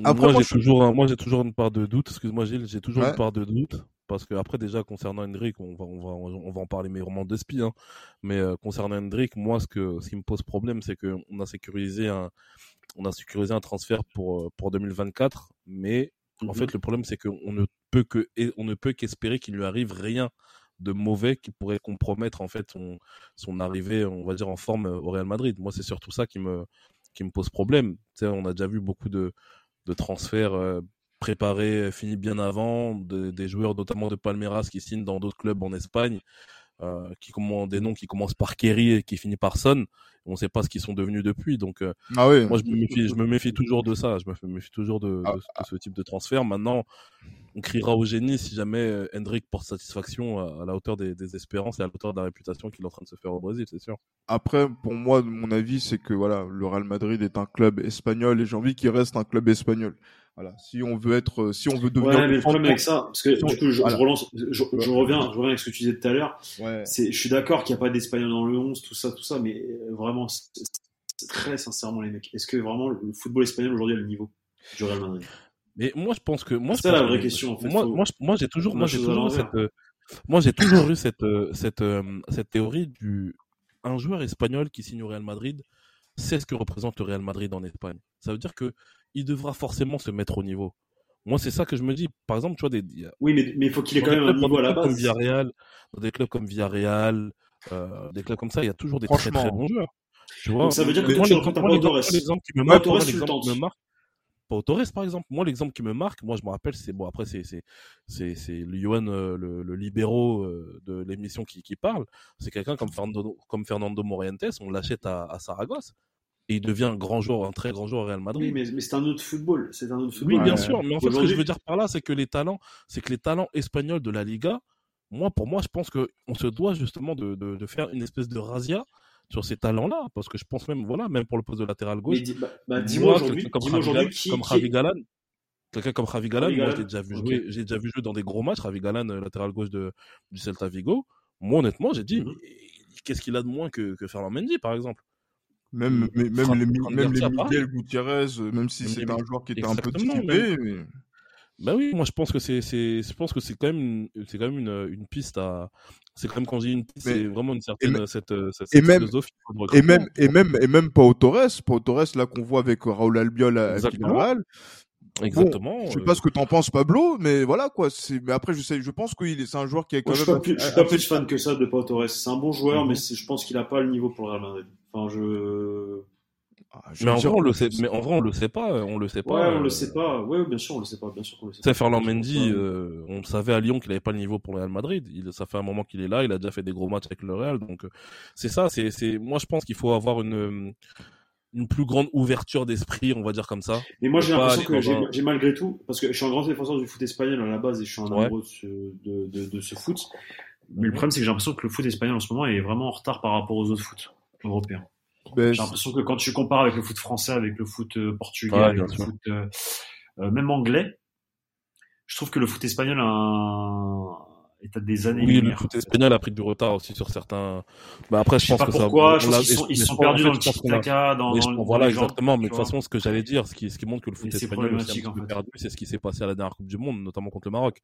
Speaker 1: Après,
Speaker 2: moi, j'ai toujours, un- moi, j'ai toujours une part de doute. Excuse-moi, Gilles, j'ai toujours
Speaker 1: Ouais.
Speaker 2: une part de doute. Parce que après, déjà, concernant Hendrik, on va, on va, on va en parler, mais vraiment de spi, hein. Mais euh, concernant Hendrik, moi, ce que, ce qui me pose problème, c'est que on a sécurisé un, on a sécurisé un transfert pour, euh, pour 2024. Mais, en
Speaker 3: Mhm.
Speaker 2: fait, le problème, c'est qu'on ne peut que, on ne peut qu'espérer qu'il lui arrive rien de mauvais qui pourrait compromettre, en fait, son, son arrivée, on va dire, en forme euh, au Real Madrid. Moi, c'est surtout ça qui me, qui me pose problème. Tu sais, on a déjà vu beaucoup de, de transferts euh, préparés, euh, finis bien avant, de- des joueurs notamment de Palmeiras qui signent dans d'autres clubs en Espagne, euh, qui commandent des noms qui commencent par Kerry et qui finissent par Son. On ne sait pas ce qu'ils sont devenus depuis. Donc, euh,
Speaker 1: Ah oui.
Speaker 2: moi, je me, méfie, je me méfie toujours de ça. Je me méfie toujours de, de-
Speaker 1: Ah,
Speaker 2: de ce type de transfert. Maintenant, on criera au génie si jamais euh, Hendrik porte satisfaction à, à la hauteur des, des espérances et à la hauteur de la réputation qu'il est en train de se faire au Brésil, c'est sûr.
Speaker 1: Après, pour moi, mon avis, c'est que voilà, le Real Madrid est un club espagnol et j'ai envie qu'il reste un club espagnol. Voilà. Si on veut être, euh, si on veut devenir.
Speaker 3: Ouais, mais le problème avec ça, parce que du coup, je,
Speaker 1: voilà.
Speaker 3: je relance, je, je reviens, je reviens avec ce que tu disais tout à l'heure.
Speaker 1: Ouais.
Speaker 3: C'est, je suis d'accord qu'il n'y a pas d'Espagnol dans le 11, tout ça, tout ça, mais euh, vraiment, c'est, c'est très sincèrement, les mecs, est-ce que vraiment le football espagnol aujourd'hui a le niveau du Real Madrid?
Speaker 2: Mais moi, je pense que moi,
Speaker 3: C'est la vraie
Speaker 2: que-
Speaker 3: question, en fait.
Speaker 2: Moi, moi, j'ai toujours, moi, j'ai toujours cette, euh, moi, j'ai toujours eu cette, euh, cette, euh, cette théorie du un joueur espagnol qui signe au Real Madrid sait ce que représente le Real Madrid en Espagne. Ça veut dire que il devra forcément se mettre au niveau. Moi, c'est ça que je me dis. Par exemple, tu vois, des,
Speaker 3: Oui, mais, mais il faut qu'il ait quand même un niveau à la
Speaker 2: comme
Speaker 3: base.
Speaker 2: Villarreal, dans des clubs comme Villarreal, euh, des clubs comme ça, il y a toujours des très très bons joueurs. Tu vois,
Speaker 3: Donc ça veut dire que
Speaker 2: moi,
Speaker 3: toi, tu
Speaker 2: moi,
Speaker 3: pas
Speaker 2: moi, l'exemple qui me Pau Torres, par exemple. Moi, l'exemple qui me marque, moi, je me rappelle, c'est bon. Après, c'est c'est c'est c'est le Johan, euh, le, le libéraux euh, de l'émission qui qui parle. C'est quelqu'un comme Fernando comme Fernando Morientes. On l'achète à, à Saragosse et il devient un grand joueur, un très grand joueur au Real Madrid.
Speaker 3: Oui, mais, mais c'est un autre football. C'est un autre football.
Speaker 2: Oui, bien sûr. Mais en fait, ce que je veux dire par là, c'est que les talents, c'est que les talents espagnols de la Liga, moi, pour moi, je pense que on se doit justement de, de, de faire une espèce de razzia sur ces talents-là, parce que je pense même, voilà, même pour le poste de latéral gauche.
Speaker 3: Bah, bah, dis-moi aujourd'hui,
Speaker 2: comme,
Speaker 3: dis
Speaker 2: Javi, Galan,
Speaker 3: qui,
Speaker 2: comme
Speaker 3: qui-
Speaker 2: Javi Galan, quelqu'un comme Javi Galan, moi, l'ai déjà vu jouer, j'ai déjà vu jouer dans des gros matchs, Javi Galan, euh, latéral gauche de, du Celta Vigo. Moi, honnêtement, j'ai dit,
Speaker 3: Mhm.
Speaker 2: mais qu'est-ce qu'il a de moins que, que Ferland Mendy, par exemple?
Speaker 1: Même, mais- même, les, même les. Miguel Gutiérrez, euh, même si
Speaker 2: les-
Speaker 1: un joueur qui était un peu mais...
Speaker 2: Ben oui, moi je pense que c'est, c'est, je pense que c'est quand même, c'est quand même une, une piste à, c'est quand même quand une piste,
Speaker 1: Mais-
Speaker 2: c'est vraiment une certaine,
Speaker 1: même-
Speaker 2: cette, euh, cette,
Speaker 1: et
Speaker 2: cette
Speaker 1: même-
Speaker 2: philosophie.
Speaker 1: Et même, et même, et même Pau Torres, Pau Torres, là, qu'on voit avec Raúl Albiol à
Speaker 2: Exactement.
Speaker 1: Villarreal.
Speaker 2: Exactement.
Speaker 1: Je sais
Speaker 2: euh,
Speaker 1: pas ce que t'en penses, Pablo, mais voilà, quoi. C'est, mais après, je sais, je pense qu'il est, c'est un joueur qui est quand
Speaker 3: Moi, je suis
Speaker 1: même
Speaker 3: pas plus, je suis pas plus fan que ça de Pau Torres. C'est un bon joueur,
Speaker 2: Mhm.
Speaker 3: mais c'est- je pense qu'il a pas le niveau pour le Real Madrid. Enfin, je.
Speaker 1: Ah, je
Speaker 2: Mais en
Speaker 1: dire
Speaker 2: vrai, on le sait, mais en vrai, on le sait pas, on le sait pas.
Speaker 3: Ouais, on
Speaker 2: euh,
Speaker 3: le sait pas. Ouais, bien sûr, on le sait pas. Bien sûr qu'on le sait pas.
Speaker 2: Ferland Mendy, euh, on savait à Lyon qu'il avait pas le niveau pour le Real Madrid. Il, ça fait un moment qu'il est là, il a déjà fait des gros matchs avec le Real, donc euh, c'est ça. C'est, c'est, moi, je pense qu'il faut avoir une, euh, une plus grande ouverture d'esprit, on va dire comme ça.
Speaker 3: Mais moi, j'ai l'impression que j'ai
Speaker 2: un-
Speaker 3: j'ai malgré tout, parce que je suis un grand défenseur du foot espagnol à la base et je suis un
Speaker 2: Ouais.
Speaker 3: amoureux de ce, de, de, de ce foot. Mais le problème, c'est que j'ai l'impression que le foot espagnol en ce moment est vraiment en retard par rapport aux autres foot européens.
Speaker 1: Ben,
Speaker 3: J'ai l'impression que quand tu compares avec le foot français, avec le foot euh, portugais,
Speaker 2: Ouais,
Speaker 3: avec le foot euh, euh, même anglais, je trouve que le foot espagnol a un... est à des années
Speaker 2: Oui, le foot espagnol a pris du retard aussi sur certains. Bah après,
Speaker 3: Je
Speaker 2: je
Speaker 3: sais
Speaker 2: pense
Speaker 3: pas
Speaker 2: que ça.
Speaker 3: pourquoi, pense
Speaker 2: l'a-
Speaker 3: qu'ils sont, ils sont perdus dans le tiki-taka, dans, dans,
Speaker 2: voilà,
Speaker 3: gens,
Speaker 2: exactement. Mais de toute façon, ce que j'allais dire, ce qui, ce qui montre que le foot espagnol est un peu perdu, c'est ce qui s'est passé à la dernière Coupe du Monde, notamment contre le Maroc.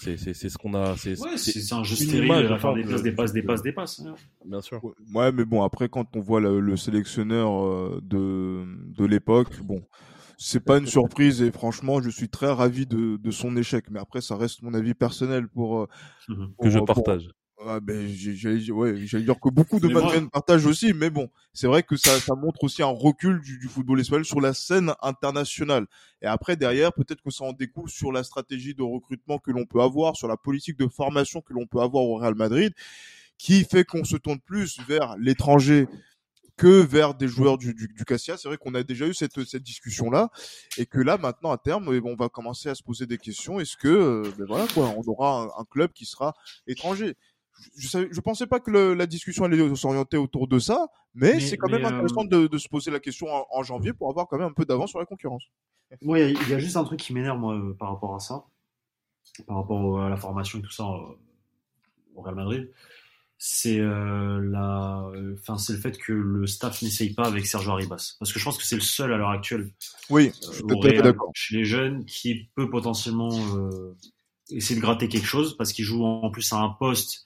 Speaker 2: C'est, c'est, c'est ce qu'on a. C'est,
Speaker 3: Ouais,
Speaker 2: c'est-
Speaker 3: c'est c'est un jeu stérile
Speaker 2: image,
Speaker 3: à faire des
Speaker 2: de-
Speaker 3: passes, des passes, des
Speaker 2: de-
Speaker 3: passes, des passes. hein.
Speaker 2: bien sûr.
Speaker 1: Ouais, mais bon, après, quand on voit le, le sélectionneur euh, de, de l'époque, bon, c'est pas une surprise et franchement, je suis très ravi de, de son échec. Mais après, ça reste mon avis personnel pour. euh,
Speaker 3: Mhm.
Speaker 2: Que je
Speaker 1: pour-
Speaker 2: partage.
Speaker 1: Ouais, ben, j'allais ouais, j'allais dire que beaucoup de Madrid partagent aussi, mais bon, c'est vrai que ça, ça montre aussi un recul du, du football espagnol sur la scène internationale. Et après, derrière, peut-être que ça en découle sur la stratégie de recrutement que l'on peut avoir, sur la politique de formation que l'on peut avoir au Real Madrid, qui fait qu'on se tourne plus vers l'étranger que vers des joueurs du, du, du Cassia. C'est vrai qu'on a déjà eu cette, cette discussion-là, et que là, maintenant, à terme, eh ben, on va commencer à se poser des questions. Est-ce que, euh, ben voilà, quoi, on aura un, un club qui sera étranger? Je, je pensais pas que le, la discussion allait s'orienter autour de ça, mais,
Speaker 3: Mais-
Speaker 1: c'est quand
Speaker 3: mais,
Speaker 1: même intéressant
Speaker 3: euh,
Speaker 1: de, de se poser la question en, en janvier pour avoir quand même un peu d'avance sur la concurrence.
Speaker 3: Moi, il y, a- il y a juste un truc qui m'énerve, moi, euh, par rapport à ça, par rapport à la formation et tout ça euh, au Real Madrid. C'est euh, la, euh, enfin, c'est le fait que le staff n'essaye pas avec Sergio Arribas, parce que je pense que c'est le seul à l'heure actuelle
Speaker 1: Oui, je suis
Speaker 3: Real, chez les jeunes qui peut potentiellement euh, essayer de gratter quelque chose, parce qu'il joue en plus à un poste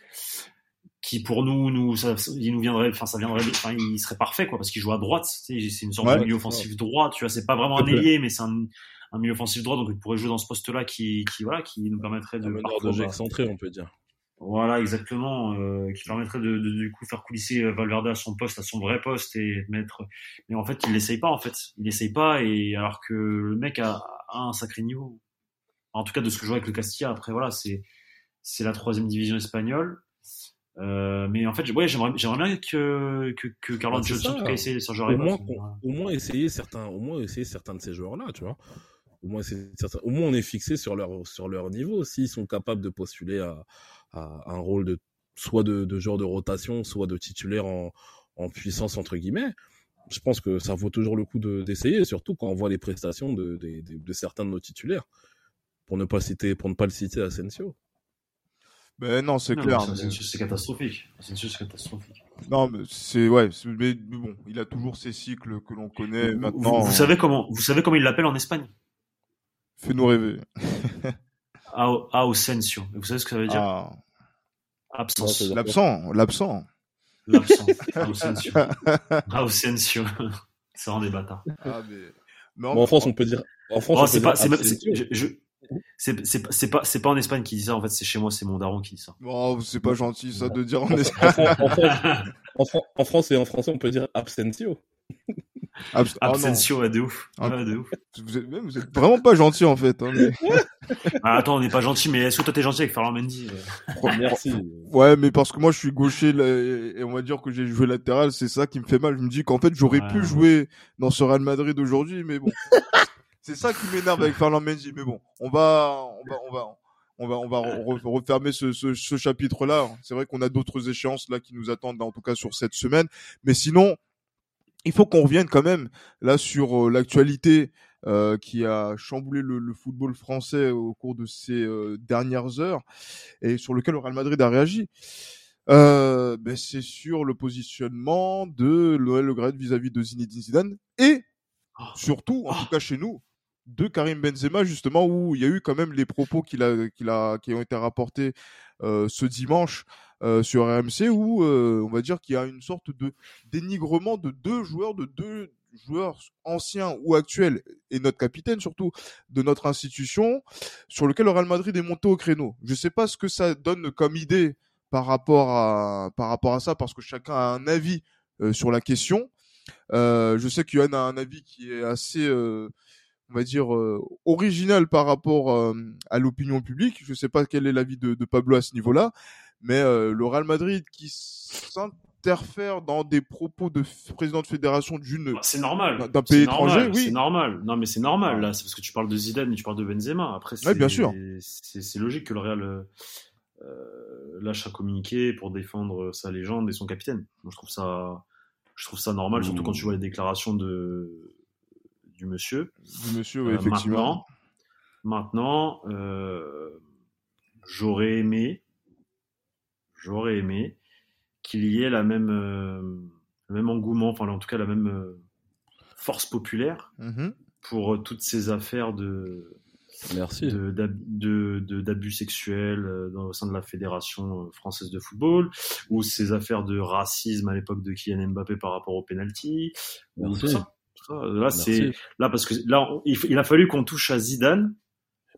Speaker 3: qui pour nous, nous, ça, il nous viendrait, enfin, ça viendrait, enfin, il serait parfait, quoi, parce qu'il joue à droite. C'est une sorte
Speaker 1: Ouais,
Speaker 3: de milieu offensif droit. Tu vois, c'est pas vraiment un ailier, mais c'est un, un milieu offensif droit, donc il pourrait jouer dans ce poste-là qui, qui, voilà, qui nous permettrait de
Speaker 2: Un excentré, on peut dire.
Speaker 3: voilà, exactement, euh, qui permettrait de, de, du coup faire coulisser euh, Valverde à son poste, à son vrai poste et de mettre. Mais en fait, il l'essaye pas. En fait, il l'essaye pas et alors que le mec a, a un sacré niveau. En tout cas, de ce que je vois avec le Castilla. Après, voilà, c'est c'est la troisième division espagnole. Euh, mais en fait, ouais, j'aimerais j'aimerais bien que que, que Carlo
Speaker 2: Bah,
Speaker 3: Ancelotti essaye Sergio
Speaker 2: Au moins, qu'on- au moins essayer certains, au moins essayer certains de ces joueurs-là, tu vois. Au moins, certains- au moins on est fixé sur leur sur leur niveau. S'ils sont capables de postuler à, à un rôle de soit de, de joueur de rotation, soit de titulaire en, en puissance entre guillemets, je pense que ça vaut toujours le coup de- d'essayer, surtout quand on voit les prestations de- de certains de nos titulaires. Pour ne pas citer, pour ne pas le citer, Asensio.
Speaker 1: Ben non, c'est clair.
Speaker 3: C'est catastrophique. Asensio, c'est catastrophique.
Speaker 1: Non, mais c'est ouais, mais bon, il a toujours ces cycles que l'on connaît
Speaker 3: Vous,
Speaker 1: maintenant.
Speaker 3: vous savez comment vous savez comment il l'appelle en Espagne?
Speaker 1: Fais-nous rêver. (laughs)
Speaker 3: Ausensio. Vous savez ce que ça veut dire?
Speaker 1: Ah,
Speaker 3: Absence.
Speaker 2: Ouais,
Speaker 1: l'absent, l'absent.
Speaker 3: L'absent. (laughs) Ausensio. Ausensio. (laughs) C'est vraiment des bâtards.
Speaker 1: Ah, mais... mais
Speaker 2: Bon, en France, on peut dire. En France,
Speaker 3: Oh,
Speaker 2: on peut
Speaker 3: pas,
Speaker 2: dire
Speaker 3: même- je- c'est- c'est pas- c'est pas, en Espagne qui dit ça. En fait, c'est chez moi, c'est mon daron qui dit ça.
Speaker 1: Oh, c'est pas gentil ça de dire en Espagne.
Speaker 2: En Fran- en Fran- en France et en français, on peut dire absentio.
Speaker 1: Abs- oh.
Speaker 3: Absensio, ouais, de ouf.
Speaker 1: Ah.
Speaker 3: Ouais, de ouf.
Speaker 1: Vous êtes, vous êtes vraiment pas gentil en fait. Hein, mais...
Speaker 3: Ah, attends, on n'est pas gentil, mais est-ce que toi t'es gentil avec Ferland Mendy euh
Speaker 2: Merci.
Speaker 1: Ouais, mais parce que moi je suis gaucher là, et et on va dire que j'ai joué latéral, c'est ça qui me fait mal. Je me dis qu'en fait j'aurais
Speaker 3: Ouais.
Speaker 1: pu jouer dans ce Real Madrid aujourd'hui, mais bon. C'est ça qui m'énerve avec Ferland Mendy. Mais bon, on va, on va, on va, on va, on va re- refermer ce, ce, ce chapitre-là. C'est vrai qu'on a d'autres échéances là qui nous attendent, en tout cas sur cette semaine. Mais sinon, il faut qu'on revienne quand même là sur euh, l'actualité euh, qui a chamboulé le, le football français au cours de ces euh, dernières heures et sur lequel le Real Madrid a réagi. Euh, ben c'est sur le positionnement de Noël Le vis-à-vis de Zinedine Zidane et
Speaker 3: Oh.
Speaker 1: surtout, en tout cas chez nous, de Karim Benzema justement où il y a eu quand même les propos qu'il a, qu'il a, qui ont été rapportés euh, ce dimanche euh, sur RMC où euh, on va dire qu'il y a une sorte de dénigrement de deux joueurs, de deux joueurs anciens ou actuels et notre capitaine surtout de notre institution sur lequel le Real Madrid est monté au créneau. Je sais pas ce que ça donne comme idée par rapport à par rapport à ça parce que chacun a un avis euh, sur la question. Euh, je sais que Yohan a un avis qui est assez euh, on va dire euh, original par rapport euh, à l'opinion publique. Je sais pas quel est l'avis de, de Pablo à ce niveau-là, mais euh, le Real Madrid qui s'interfère dans des propos de président de fédération d'une
Speaker 3: Bah, C'est normal.
Speaker 1: D'un pays
Speaker 3: normal,
Speaker 1: étranger, oui.
Speaker 3: C'est normal. Non, mais c'est normal, là. C'est parce que tu parles de Zidane et tu parles de Benzema. Après, c'est,
Speaker 1: Ouais, bien sûr.
Speaker 3: c'est, c'est logique que le Real lâche un communiqué pour défendre sa légende et son capitaine. Moi, je trouve ça, je trouve ça normal, surtout quand tu vois les déclarations de, du monsieur.
Speaker 1: du monsieur, oui,
Speaker 3: Euh,
Speaker 1: effectivement.
Speaker 3: Maintenant, maintenant euh, j'aurais aimé, j'aurais aimé qu'il y ait la même, euh, le même engouement, enfin en tout cas la même euh, force populaire
Speaker 1: Mhm.
Speaker 3: pour euh, toutes ces affaires de
Speaker 2: Merci.
Speaker 3: de- d'ab- de- de- d'abus sexuels euh, dans- au sein de la fédération française de football ou ces affaires de racisme à l'époque de Kylian Mbappé par rapport au penalty ou
Speaker 2: Merci.
Speaker 3: tout ça. Là, c'est là parce que là, on- il, a fallu qu'on touche à Zidane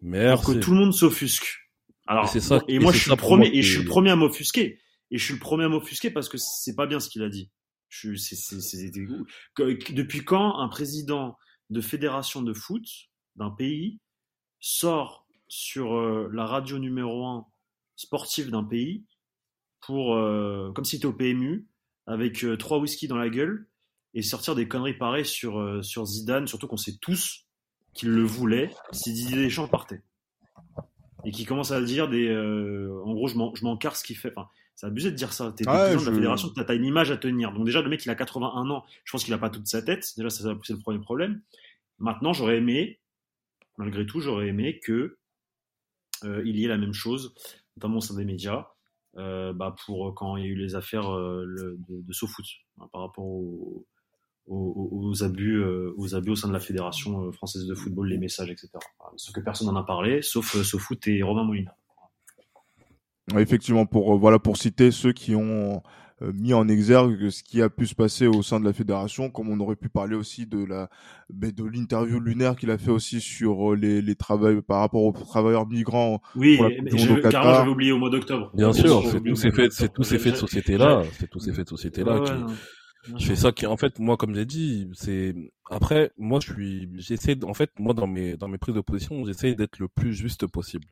Speaker 3: pour
Speaker 2: Merci.
Speaker 3: que tout le monde s'offusque. Alors,
Speaker 2: Et c'est ça-
Speaker 3: et
Speaker 2: et
Speaker 3: moi, je suis le premier, et je suis le premier à m'offusquer. Et je suis le premier à m'offusquer parce que c'est pas bien ce qu'il a dit. Je suis, depuis quand un président de fédération de foot d'un pays sort sur euh, la radio numéro 1 sportive d'un pays pour, euh, comme si c'était au PMU, avec euh, trois whisky dans la gueule et sortir des conneries pareilles sur, euh, sur Zidane, surtout qu'on sait tous qu'il le voulait si Didier Deschamps partait. Et qui commence à dire des. euh, en gros, je m'en, je carre ce qu'il fait. Enfin, c'est abusé de dire ça. T'es, t'es
Speaker 1: Ouais,
Speaker 3: président de
Speaker 1: je-
Speaker 3: la fédération, t'as, une image à tenir. Donc, déjà, le mec, il a 81 ans. Je pense qu'il a pas toute sa tête. Déjà, ça, c'est le premier problème. Maintenant, j'aurais aimé, malgré tout, j'aurais aimé que euh, il y ait la même chose, notamment au sein des médias, bah, pour quand il y a eu les affaires le- de, de SoFoot, hein, par rapport aux, aux- aux abus, euh, aux abus au sein de la fédération euh, française de football, les messages, etc. Sauf que personne n'en a parlé, sauf euh, SoFoot et Romain Molina.
Speaker 1: Effectivement, pour euh, voilà pour citer ceux qui ont mis en exergue ce qui a pu se passer au sein de la fédération, comme on aurait pu parler aussi de la ben, de l'interview lunaire qu'il a fait aussi sur les les travailleurs par rapport aux travailleurs migrants.
Speaker 3: Oui, carrément, j'avais oublié au mois d'octobre.
Speaker 2: Bien sûr, c'est tous ces faits, c'est tous ces faits de
Speaker 3: J'ai-
Speaker 2: société-là, c'est tous ces faits de société-là
Speaker 3: Ouais,
Speaker 2: qui, C'est
Speaker 3: sûr.
Speaker 2: ça qui, en fait, moi, comme j'ai dit, c'est après, moi, je suis, j'essaie, en fait, moi, dans mes, dans mes prises de position, j'essaie d'être le plus juste possible.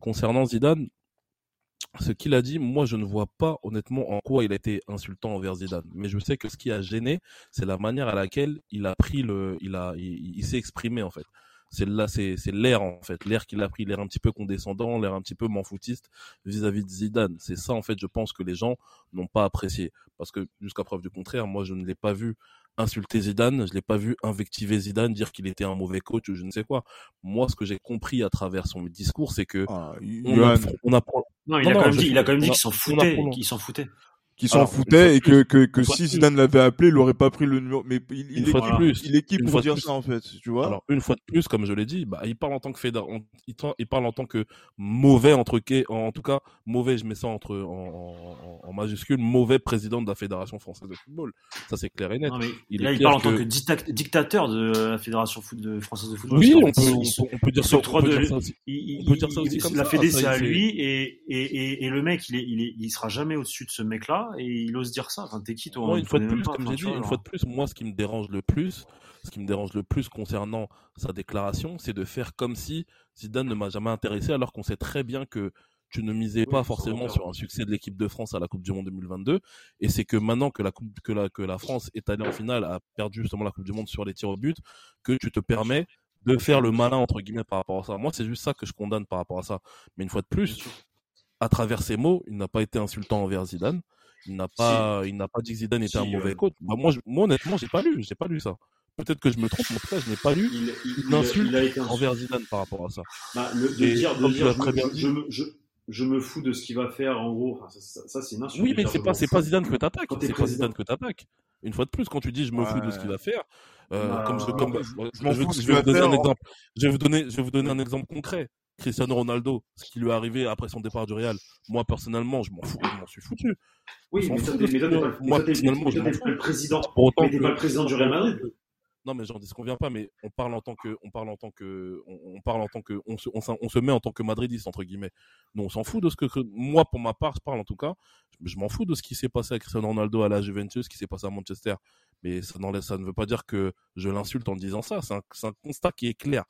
Speaker 2: Concernant Zidane, ce qu'il a dit, moi, je ne vois pas, honnêtement, en quoi il a été insultant envers Zidane. Mais je sais que ce qui a gêné, c'est la manière à laquelle il a pris le, il a, il, il s'est exprimé, en fait. C'est là, c'est, c'est l'air, en fait. L'air qu'il a pris, l'air un petit peu condescendant, l'air un petit peu m'en-foutiste vis-à-vis de Zidane. C'est ça, en fait, je pense que les gens n'ont pas apprécié. Parce que, jusqu'à preuve du contraire, moi, je ne l'ai pas vu insulter Zidane, je l'ai pas vu invectiver Zidane, dire qu'il était un mauvais coach ou je ne sais quoi. Moi, ce que j'ai compris à travers son discours, c'est que
Speaker 1: Ah,
Speaker 2: on, appre- on apprend,
Speaker 3: Non, il
Speaker 2: Non,
Speaker 3: a
Speaker 2: non,
Speaker 3: quand même
Speaker 2: je-
Speaker 3: dit, il a quand même dit
Speaker 2: on a-
Speaker 3: qu'il s'en
Speaker 2: on a
Speaker 3: foutait,
Speaker 2: prolongé.
Speaker 3: qu'il s'en foutait.
Speaker 1: Qui s'en
Speaker 2: Alors, une fois
Speaker 1: foutait
Speaker 2: de
Speaker 1: et que
Speaker 2: plus,
Speaker 1: que, que si Zidane l'avait appelé, il aurait pas pris le numéro. Mais il, il
Speaker 2: Une
Speaker 1: est
Speaker 2: fois plus.
Speaker 1: il est qui
Speaker 2: Une
Speaker 1: pour dire
Speaker 2: plus.
Speaker 1: ça en fait, tu vois
Speaker 2: Alors une fois de plus, comme je l'ai dit, bah, il parle en tant que fédér... en- il, parle en tant que mauvais entre quai- en tout cas mauvais, je mets ça entre en, en, en majuscule, mauvais président de la fédération française de football. Ça c'est clair et net.
Speaker 3: Non, mais
Speaker 2: Il
Speaker 3: là, il parle en tant
Speaker 2: que-
Speaker 3: que dicta- dictateur de la fédération foot de, française de football.
Speaker 2: Oui, on peut, on peut, on peut dire ça, on
Speaker 3: s'octroie
Speaker 2: peut
Speaker 3: de-
Speaker 2: dire ça aussi.
Speaker 3: il-
Speaker 2: on peut dire ça aussi comme
Speaker 3: la Fédé, c'est à lui, et, et, et, et le mec, il est, il est, il sera jamais au-dessus de ce mec-là. là et il ose dire ça. Enfin, t'es qui toi
Speaker 2: Moi, une fois de plus, comme j'ai dit, une fois de plus, moi, ce qui me dérange le plus, ce qui me dérange le plus concernant sa déclaration, c'est de faire comme si Zidane ne m'a jamais intéressé, alors qu'on sait très bien que tu ne misais pas forcément sur un succès de l'équipe de France à la Coupe du Monde 2022. Et c'est que maintenant que la, coupe, que, la, que la France est allée en finale, a perdu justement la Coupe du Monde sur les tirs au but, que tu te permets de faire le malin entre guillemets par rapport à ça. Moi, c'est juste ça que je condamne par rapport à ça. Mais une fois de plus, à travers ses mots, il n'a pas été insultant envers Zidane. Il n'a pas, il n'a pas dit que Zidane était un mauvais coach. Bah, moi, je, moi, honnêtement, j'ai pas lu, j'ai pas lu ça. Peut-être que je me trompe, mais en tout cas, je n'ai pas lu une insulte envers Zidane par rapport à ça.
Speaker 3: Bah, le, de dire, de dire, je, je, je me fous de ce qu'il va faire en gros. ça, ça, c'est une insulte.
Speaker 2: Oui, mais c'est pas, c'est pas Zidane que t'attaques. C'est pas Zidane que t'attaques. Une fois de plus, quand tu dis je me fous de ce qu'il va faire, euh, comme je, comme, je, vais, vous donner un exemple. Je vais vous donner, je vais vous donner un exemple concret. Cristiano Ronaldo, ce qui lui est arrivé après son départ du Real. Moi, personnellement, je m'en fous, je m'en suis foutu.
Speaker 3: Oui, mais toi, t'es pas le président. Mais t'es pas le président du Real Madrid.
Speaker 2: Non, mais j'en disconviens pas, mais on parle en tant que, on parle en tant que, on, parle en tant que, on se, on, se met en tant que madridiste entre guillemets. Nous, on s'en fout de ce que, moi, pour ma part, je parle en tout cas, je, m'en fous de ce qui s'est passé à Cristiano Ronaldo à la Juventus, ce qui s'est passé à Manchester. Mais ça, ça ne veut pas dire que je l'insulte en disant ça. C'est un, un, constat qui est clair.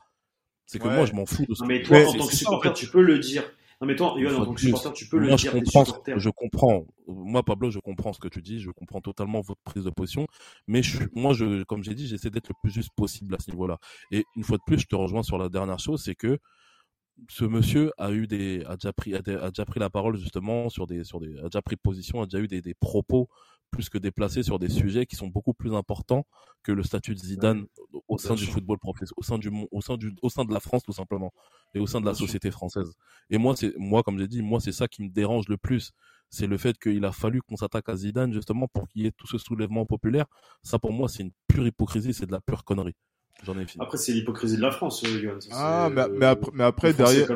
Speaker 2: C'est que moi, je m'en fous de ce.
Speaker 3: Non, mais toi, en tant que supporter, tu peux le dire. Non, mais toi, Yoann, en tant que supporter, tu peux le dire.
Speaker 2: Je comprends, je comprends. Moi, Pablo, je comprends ce que tu dis. Je comprends totalement votre prise de position. Mais je, moi, je, comme j'ai dit, j'essaie d'être le plus juste possible à ce niveau-là. Et une fois de plus, je te rejoins sur la dernière chose, c'est que ce monsieur a eu des, a déjà pris, a, déjà pris la parole justement sur des, sur des, a déjà pris position, a déjà eu des, des propos plus que déplacés sur des sujets qui sont beaucoup plus importants que le statut de Zidane au sein du football professionnel, au sein du au sein du au sein de la France tout simplement et au sein de la société française. Et moi c'est moi comme j'ai dit, moi c'est ça qui me dérange le plus, c'est le fait qu'il a fallu qu'on s'attaque à Zidane justement pour qu'il y ait tout ce soulèvement populaire. Ça pour moi c'est une pure hypocrisie, c'est de la pure connerie. J'en ai fini.
Speaker 3: Après, c'est l'hypocrisie de la France, euh,
Speaker 1: Ah, mais, mais, après, mais après derrière,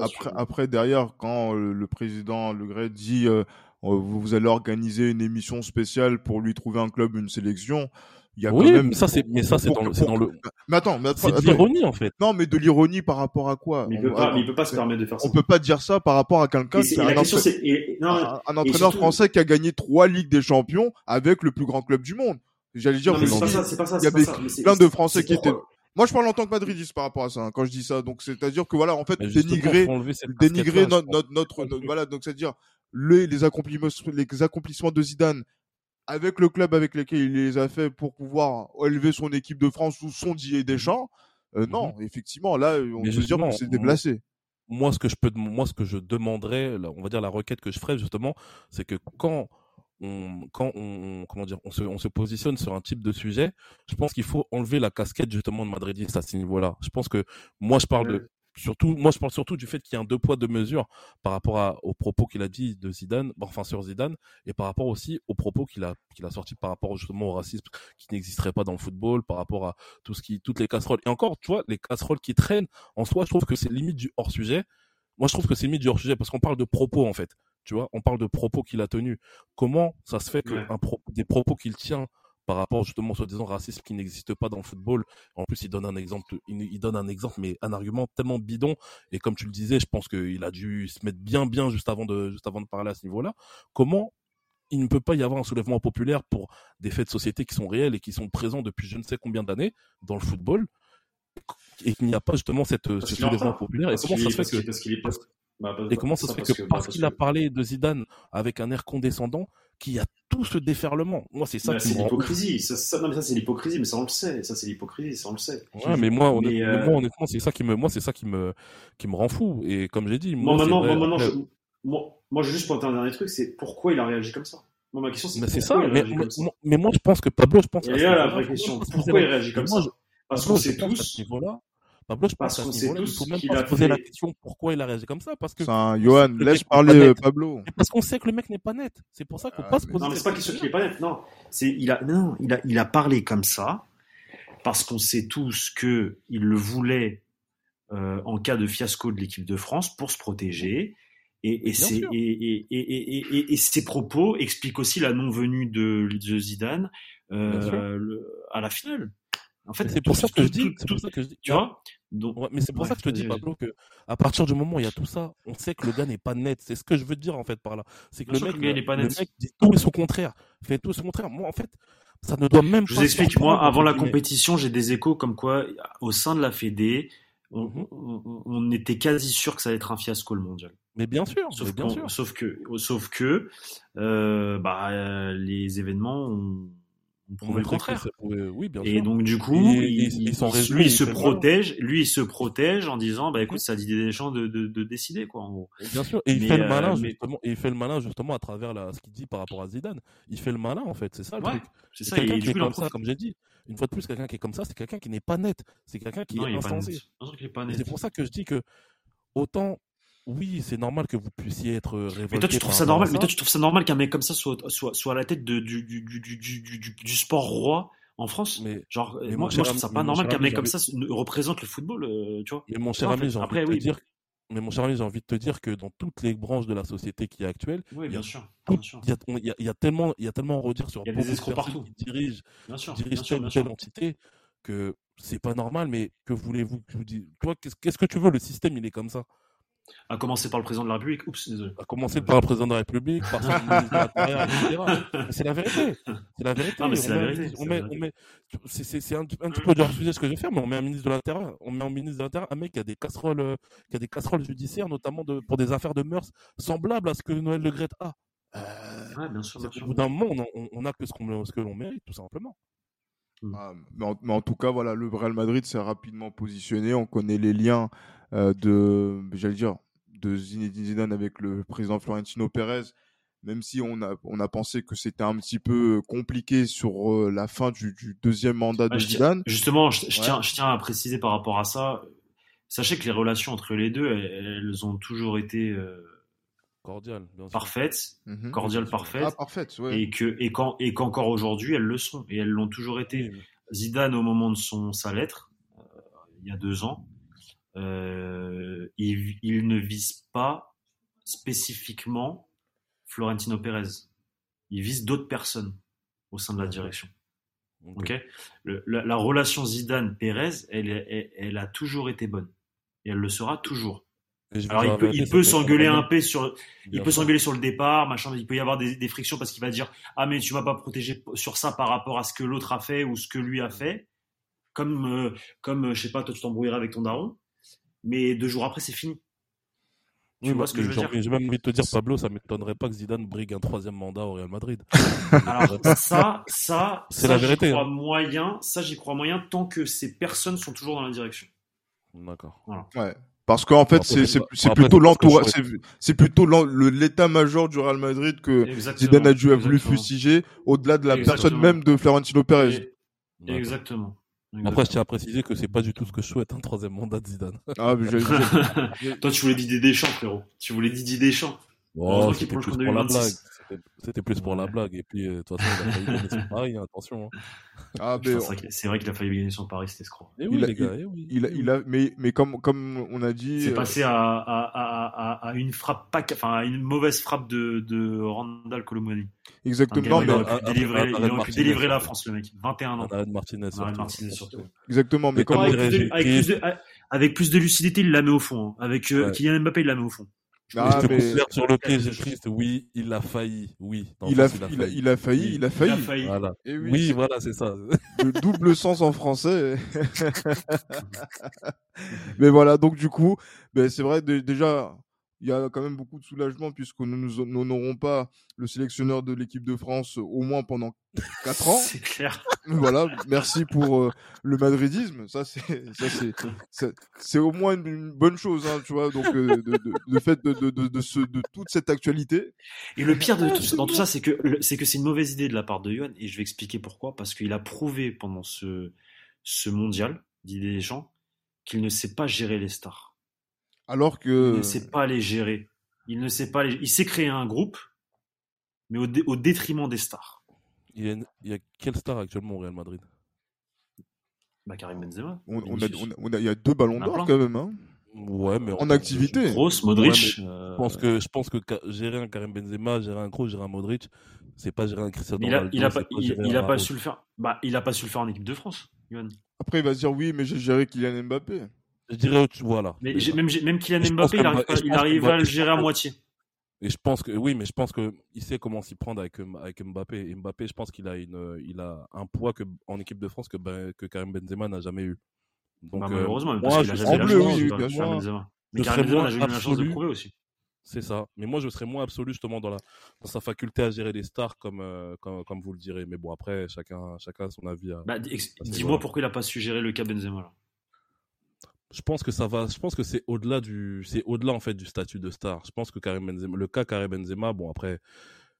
Speaker 1: après, après, derrière, quand le président Le Gret dit euh, vous allez organiser une émission spéciale pour lui trouver un club, une sélection.
Speaker 2: Il y a oui, quand même... mais ça c'est mais ça c'est dans le c'est dans le
Speaker 1: mais attends mais
Speaker 2: c'est de l'ironie en fait.
Speaker 1: Non mais de l'ironie par rapport à quoi?
Speaker 3: Mais il peut pas mais il peut pas se permettre de faire ça.
Speaker 1: on peut pas dire ça par rapport à quelqu'un qui un, un, un, entraîneur français qui a gagné trois ligues des champions avec le plus grand club du monde. J'allais dire
Speaker 3: c'est pas ça c'est pas ça
Speaker 1: il y avait plein de français qui étaient moi, je parle en tant que madridiste par rapport à ça, hein, quand je dis ça. Donc, c'est-à-dire que voilà, en fait, dénigrer, dénigrer notre, notre, voilà, donc c'est-à-dire les, les accomplissements, les accomplissements de Zidane avec le club avec lequel il les a fait pour pouvoir élever son équipe de France sous son Didier Deschamps. Euh, non, mhm. effectivement, là, on peut dire que c'est déplacé.
Speaker 2: Moi, ce que je peux, moi, ce que je demanderais, on va dire la requête que je ferais justement, c'est que quand on, quand on, comment dire, on se, on se positionne sur un type de sujet, je pense qu'il faut enlever la casquette justement de madridiste à ce niveau-là. Je pense que moi, je parle de surtout, moi je parle surtout du fait qu'il y a un deux poids deux mesures par rapport à, aux propos qu'il a dit de Zidane, enfin sur Zidane, et par rapport aussi aux propos qu'il a qu'il a sorti par rapport justement au racisme qui n'existerait pas dans le football, par rapport à tout ce qui, toutes les casseroles. Et encore, tu vois, les casseroles qui traînent en soi, je trouve que c'est limite du hors sujet. Moi, je trouve que c'est limite du hors sujet parce qu'on parle de propos en fait. Tu vois, on parle de propos qu'il a tenus. Comment ça se fait que un des propos qu'il tient par rapport justement au soi-disant racisme qui n'existe pas dans le football. En plus, il donne un exemple, il, donne un exemple, mais un argument tellement bidon. Et comme tu le disais, je pense qu'il a dû se mettre bien, bien juste avant de, juste avant de parler à ce niveau-là. Comment il ne peut pas y avoir un soulèvement populaire pour des faits de société qui sont réels et qui sont présents depuis je ne sais combien d'années dans le football et qu'il n'y a pas justement cette, ce soulèvement populaire? Et comment ça se fait que bah, et comment ça se fait que parce qu'il a parlé de Zidane avec un air condescendant, qu'il y a tout ce déferlement. Moi, c'est ça
Speaker 3: qui C'est l'hypocrisie. Ça, ça, non, mais ça, c'est l'hypocrisie, mais ça, on le sait. Ça, c'est l'hypocrisie, ça, on le sait.
Speaker 2: Ouais, mais moi, honnêtement, euh, moi, honnêtement, c'est ça qui me, moi, c'est ça qui me, qui me rend fou. Et comme j'ai dit, moi,
Speaker 3: maintenant, moi, maintenant, je, moi, moi, je veux juste pointer un dernier truc, c'est pourquoi il a réagi comme ça? Moi, ma question, c'est pourquoi ça, il a réagi comme ça?
Speaker 2: Mais moi, je pense que Pablo, je pense.
Speaker 3: Et là, la vraie question, pourquoi il réagit comme ça? Parce qu'on sait tous.
Speaker 2: Pablo, je pense qu'il faut même pas se poser la question pourquoi il a réagi comme ça. Parce que.
Speaker 1: Johan, laisse parler Pablo.
Speaker 2: Parce qu'on sait que le mec n'est pas net. C'est pour ça qu'on ah, passe
Speaker 3: Non, mais c'est pas question qu'il est pas net. Non. C'est, il a, non, il a, il a parlé comme ça parce qu'on sait tous que il le voulait euh, en cas de fiasco de l'équipe de France pour se protéger. Et, et, ses, et, et, et, ses propos expliquent aussi la non-venue de, de Zidane euh, le, à la finale.
Speaker 2: En fait, c'est pour, ça que je dis, c'est pour ça que je dis,
Speaker 3: tu vois?
Speaker 2: Donc, mais c'est pour ça que je te dis, Pablo, que à partir du moment où il y a tout ça, on sait que le gars n'est pas net. C'est ce que je veux dire en fait par là. C'est que le mec, le, pas net. mec dit tout et son contraire, fait tout et son contraire. Moi, en fait, ça ne doit même
Speaker 3: je pas. Je vous explique. Moi, avant la compétition, j'ai des échos comme quoi, au sein de la Fédé, on, mhm. on, on, était quasi sûr que ça allait être un fiasco le mondial.
Speaker 2: Mais bien sûr,
Speaker 3: sauf,
Speaker 2: bien sûr.
Speaker 3: sauf que, sauf que, euh, bah, les événements ont on le contraire.
Speaker 2: Oui, bien
Speaker 3: et donc du coup, il, lui il se protège, lui il se protège en disant bah écoute, ça dit des gens de, de, de, décider quoi. En gros.
Speaker 2: Bien sûr, et il fait le malin euh, justement, et il fait le malin justement à travers la, ce qu'il dit par rapport à Zidane. Il fait le malin en fait, c'est ça le truc.
Speaker 3: C'est ça. Quelqu'un
Speaker 2: qui est comme ça, comme j'ai dit. Une fois de plus, quelqu'un qui est comme ça, c'est quelqu'un qui n'est pas net. C'est quelqu'un qui est insensé. C'est pour ça que je dis que autant oui, c'est normal que vous puissiez être révolté.
Speaker 3: Mais toi, tu trouves ça normal, mais toi, tu trouves ça normal qu'un mec comme ça soit, soit, soit à la tête de, du, du, du, du, du, sport roi en France? Mais, Genre, moi, je trouve ça pas normal qu'un mec comme ça représente le football, euh, tu vois?
Speaker 2: Mais mon cher ami, j'ai envie de te dire. Mais mon cher ami, j'ai envie de te dire que dans toutes les branches de la société qui est actuelle,
Speaker 3: oui, bien sûr,
Speaker 2: il y, a, y, a, tellement, il y a tellement à redire sur
Speaker 3: il y a des escrocs partout.
Speaker 2: qui dirigent, bien sûr, dirigent telle ou telle entité que c'est pas normal. Mais que voulez-vous que je vous dise? Toi, qu'est-ce que tu veux? Le système, il est comme ça.
Speaker 3: À commencer par le président de la République. Oups, désolé.
Speaker 2: À commencer par le président de la République, par son ministre de l'Intérieur, (laughs) etc. C'est la vérité. C'est la vérité.
Speaker 3: Non, mais c'est la vérité.
Speaker 2: On met, on met, c'est un, un petit peu de refuser ce que je vais faire, mais on met un ministre de l'Intérieur, on met un ministre de l'Intérieur, un mec qui a des casseroles, euh, qui a des casseroles judiciaires, notamment de, pour des affaires de mœurs semblables à ce que Noël Le Gret a.
Speaker 3: Euh, ouais, bien sûr. Bien
Speaker 2: sûr. Au bout d'un moment, on, n'a que ce, qu'on ce que l'on mérite, tout simplement.
Speaker 1: Hmm. Ah, mais, en, mais, en, tout cas, voilà, le Real Madrid s'est rapidement positionné. On connaît les liens de, j'allais dire, de Zinedine Zidane avec le président Florentino Pérez, même si on a, on a pensé que c'était un petit peu compliqué sur euh, la fin du, deuxième mandat de Zidane.
Speaker 3: justement, je, tiens, je tiens à préciser par rapport à ça. Sachez que les relations entre les deux, elles, ont toujours été euh,
Speaker 2: cordiales,
Speaker 3: parfaites, mhm. cordiales, parfaites,
Speaker 1: ah, parfaites
Speaker 3: et que et quand et qu'encore aujourd'hui elles le sont et elles l'ont toujours été. Zidane au moment de son sa lettre, euh, il y a deux ans, euh, il, il, ne vise pas spécifiquement Florentino Pérez. Il vise d'autres personnes au sein de la direction. Ok. Le, la, la, relation Zidane-Pérez, elle, elle, elle, a toujours été bonne et elle le sera toujours. Alors il peut, il peut s'engueuler un peu sur, il peut s'engueuler sur le départ, machin. Il peut y avoir des, des frictions parce qu'il va dire ah mais tu vas pas protéger sur ça par rapport à ce que l'autre a fait ou ce que lui a fait. Comme euh, comme je sais pas, toi tu t'embrouilleras avec ton daron mais deux jours après, c'est fini.
Speaker 2: Tu vois ce que je veux dire J'ai même envie de te dire, Pablo, ça m'étonnerait pas que Zidane brigue un troisième mandat au Real Madrid. (laughs)
Speaker 3: Alors ça, ça, c'est la vérité. Crois hein. moyen, ça j'y crois moyen tant que ces personnes sont toujours dans la direction.
Speaker 2: D'accord.
Speaker 1: Voilà. Ouais. Parce qu'en fait, c'est plutôt l'entourage, c'est plutôt l'état-major du Real Madrid que Zidane a dû a voulu fustiger, au-delà de la personne même de Florentino Pérez.
Speaker 3: Exactement.
Speaker 2: Après, je tiens à préciser que c'est pas du tout ce que je souhaite, un troisième mandat de Zidane.
Speaker 1: Ah, mais (laughs)
Speaker 3: Toi, tu voulais Didier Deschamps, frérot. Tu voulais Didier Deschamps.
Speaker 2: Oh, c'était plus pour la blague. C'était plus pour la blague. Et puis, de toute façon, il a (laughs) failli gagner son pari, attention. Hein.
Speaker 3: Ah, mais c'est vrai qu'il a failli gagner son pari, c'était escroc.
Speaker 2: Et oui, il les gars, il, oui.
Speaker 1: il, a, il a, mais, mais comme, comme on a dit.
Speaker 3: C'est euh... passé à, à, à, à, une frappe, pas, enfin, à une mauvaise frappe de, de Randall Colomani.
Speaker 1: Exactement.
Speaker 3: il aurait pu délivrer, il aurait pu délivrer la France, le mec. 21 ans.
Speaker 2: Arrête Martinez.
Speaker 3: Arrête Martinez, surtout.
Speaker 1: Exactement, mais, mais comme.
Speaker 3: Avec, plus de, avec, plus de, avec plus de lucidité, il la met au fond. Hein. Avec euh, ouais. Kylian Mbappé, il la met au fond.
Speaker 2: Ah, je te mais... sur le pied, triste. Oui, il a failli. Oui.
Speaker 1: Il a, il, a, il, a, failli. Il a failli. Il a failli.
Speaker 2: Voilà. Et oui, oui voilà, c'est ça. (laughs)
Speaker 1: Le double sens en français. (laughs) mais voilà, donc du coup, ben, c'est vrai, déjà, il y a quand même beaucoup de soulagement puisque nous n'aurons pas le sélectionneur de l'équipe de France au moins pendant 4 ans. (laughs)
Speaker 3: c'est clair.
Speaker 1: Voilà, merci pour euh, le madridisme. Ça, c'est, ça, c'est, c'est au moins une, une, bonne chose, hein, tu vois. Donc, euh, de, de, de, fait de, de, de, ce, de toute cette actualité.
Speaker 3: Et le pire de tout, dans tout ça, c'est que c'est que c'est une mauvaise idée de la part de Johan. Et je vais expliquer pourquoi. Parce qu'il a prouvé pendant ce, ce mondial, d'idées des gens, qu'il ne sait pas gérer les stars.
Speaker 1: Alors que.
Speaker 3: Il ne sait pas les gérer. Il ne sait pas les... Il sait créer un groupe, mais au, dé... au détriment des stars.
Speaker 2: Il y, a une... il y, a quelle star actuellement au Real Madrid?
Speaker 3: Bah, Karim Benzema.
Speaker 1: On, on, a, on, a, il y a deux ballons d'or quand même. Hein.
Speaker 2: Ouais, mais
Speaker 1: en activité.
Speaker 3: Grosse, Modric.
Speaker 2: Ouais, euh... Je pense que je pense que gérer un Karim Benzema, gérer un Kroos, gérer un Modric, c'est pas gérer un Cristiano
Speaker 3: Ronaldo. Il a, pas, il, il a pas su le faire. Bah, il a pas su le faire en équipe de France. Yohan.
Speaker 1: Après, il va se dire oui, mais j'ai géré Kylian Mbappé.
Speaker 2: Je dirais, voilà.
Speaker 3: Mais même, même Kylian Mbappé, il arrive, il arrive à le gérer à moitié.
Speaker 2: Et je pense que oui, mais je pense que il sait comment s'y prendre avec avec Mbappé. Et Mbappé, je pense qu'il a une, il a un poids que en équipe de France que ben, que Karim Benzema n'a jamais eu.
Speaker 3: Donc bah, malheureusement, parce qu'il a jamais la chance, oui. Benzema. Mais Karim Benzema jamais eu la chance de prouver aussi.
Speaker 2: C'est ça. Mais moi, je serais moins absolu justement dans, la, dans sa faculté à gérer des stars, comme, euh, comme, comme, vous le direz. Mais bon, après, chacun, chacun a son avis.
Speaker 3: Bah, dis-moi pourquoi il n'a pas su gérer le cas Benzema là.
Speaker 2: Je pense que ça va. Je pense que c'est au-delà du, c'est au-delà en fait du statut de star. Je pense que Karim Benzema, le cas Karim Benzema, bon après,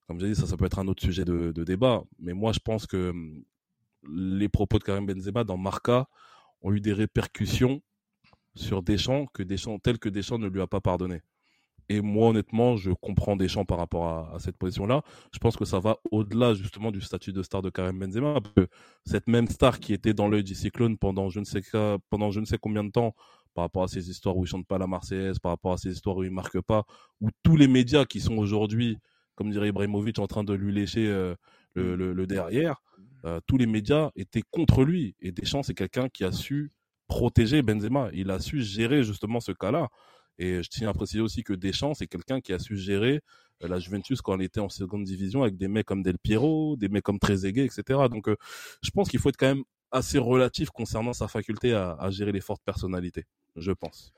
Speaker 2: comme j'ai dit, ça, peut être un autre sujet de, de débat. Mais moi, je pense que hum, les propos de Karim Benzema dans Marca ont eu des répercussions sur Deschamps que Deschamps, tel que Deschamps ne lui a pas pardonné. Et moi, honnêtement, je comprends Deschamps par rapport à, cette position-là. Je pense que ça va au-delà justement du statut de star de Karim Benzema. Parce que cette même star qui était dans l'œil du cyclone pendant je ne sais pendant je ne sais combien de temps, par rapport à ces histoires où il chante pas la Marseillaise, par rapport à ces histoires où il marque pas, où tous les médias qui sont aujourd'hui, comme dirait Ibrahimovic, en train de lui lécher euh, le, derrière, euh, tous les médias étaient contre lui. Et Deschamps, c'est quelqu'un qui a su protéger Benzema. Il a su gérer justement ce cas-là. Et je tiens à préciser aussi que Deschamps, c'est quelqu'un qui a su gérer euh, la Juventus quand elle était en seconde division avec des mecs comme Del Piero, des mecs comme Trezeguet, etc. Donc, euh, je pense qu'il faut être quand même assez relatif concernant sa faculté à, gérer les fortes personnalités, je pense.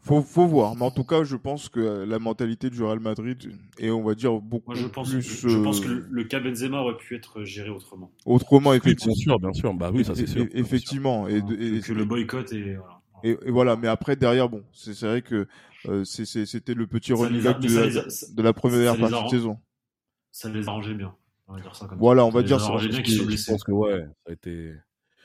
Speaker 1: Faut, faut voir, mais en tout cas, je pense que la mentalité du Real Madrid est, on va dire, beaucoup
Speaker 3: je pense, plus. Je, pense que le, cas Benzema aurait pu être géré autrement.
Speaker 1: Autrement, effectivement.
Speaker 2: bien sûr, bien sûr. Bah oui, ça c'est sûr.
Speaker 1: Effectivement. Et,
Speaker 3: que le boycott et voilà.
Speaker 1: Et, voilà, mais après derrière, bon, c'est vrai que euh, c'était le petit running de, de, la première partie de saison.
Speaker 3: Ça les arrangeait bien. On va dire ça comme
Speaker 1: voilà, on va dire ça.
Speaker 2: Bien je pense que ouais, ça a été.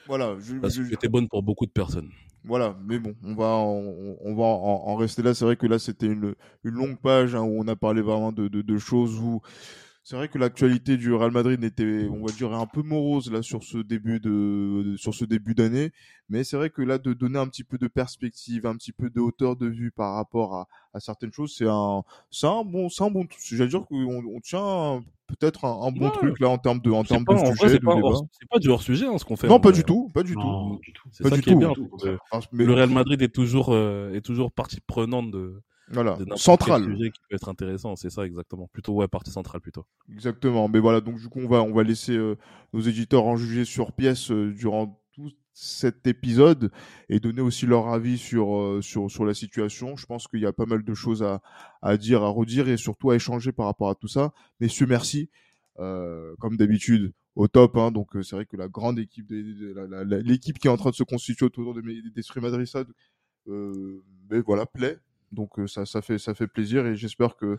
Speaker 1: Voilà,
Speaker 2: je, ça a été bonne pour beaucoup de personnes.
Speaker 1: Voilà, mais bon, on va on, on va en, rester là. C'est vrai que là c'était une, une longue page hein, où on a parlé vraiment de, de, de choses où c'est vrai que l'actualité du Real Madrid était, on va dire, un peu morose là sur ce début de, sur ce début d'année. Mais c'est vrai que là, de donner un petit peu de perspective, un petit peu de hauteur de vue par rapport à, à certaines choses, c'est un, c'est un bon, c'est un bon. J'allais dire qu'on on tient peut-être un, bon truc là en termes de, en termes de sujet, de débat.
Speaker 2: C'est pas du hors sujet hein, ce qu'on fait.
Speaker 1: Non, pas du tout, pas du tout.
Speaker 2: C'est ça qui est bien. Le Real Madrid est toujours, euh, est toujours partie prenante de
Speaker 1: voilà, central.
Speaker 2: sujet qui peut être intéressant, c'est ça exactement. Plutôt ouais, partie centrale plutôt.
Speaker 1: Exactement. Mais voilà, donc du coup on va on va laisser euh, nos éditeurs en juger sur pièce euh, durant tout cet épisode et donner aussi leur avis sur euh, sur sur la situation. Je pense qu'il y a pas mal de choses à à dire, à redire et surtout à échanger par rapport à tout ça. Messieurs, merci. comme d'habitude, au top. Hein, donc c'est vrai que la grande équipe, l'équipe qui est en train de se constituer autour de d'Esprit Madrissade, euh, mais voilà, plaît. Donc euh, ça, ça fait ça fait plaisir et j'espère que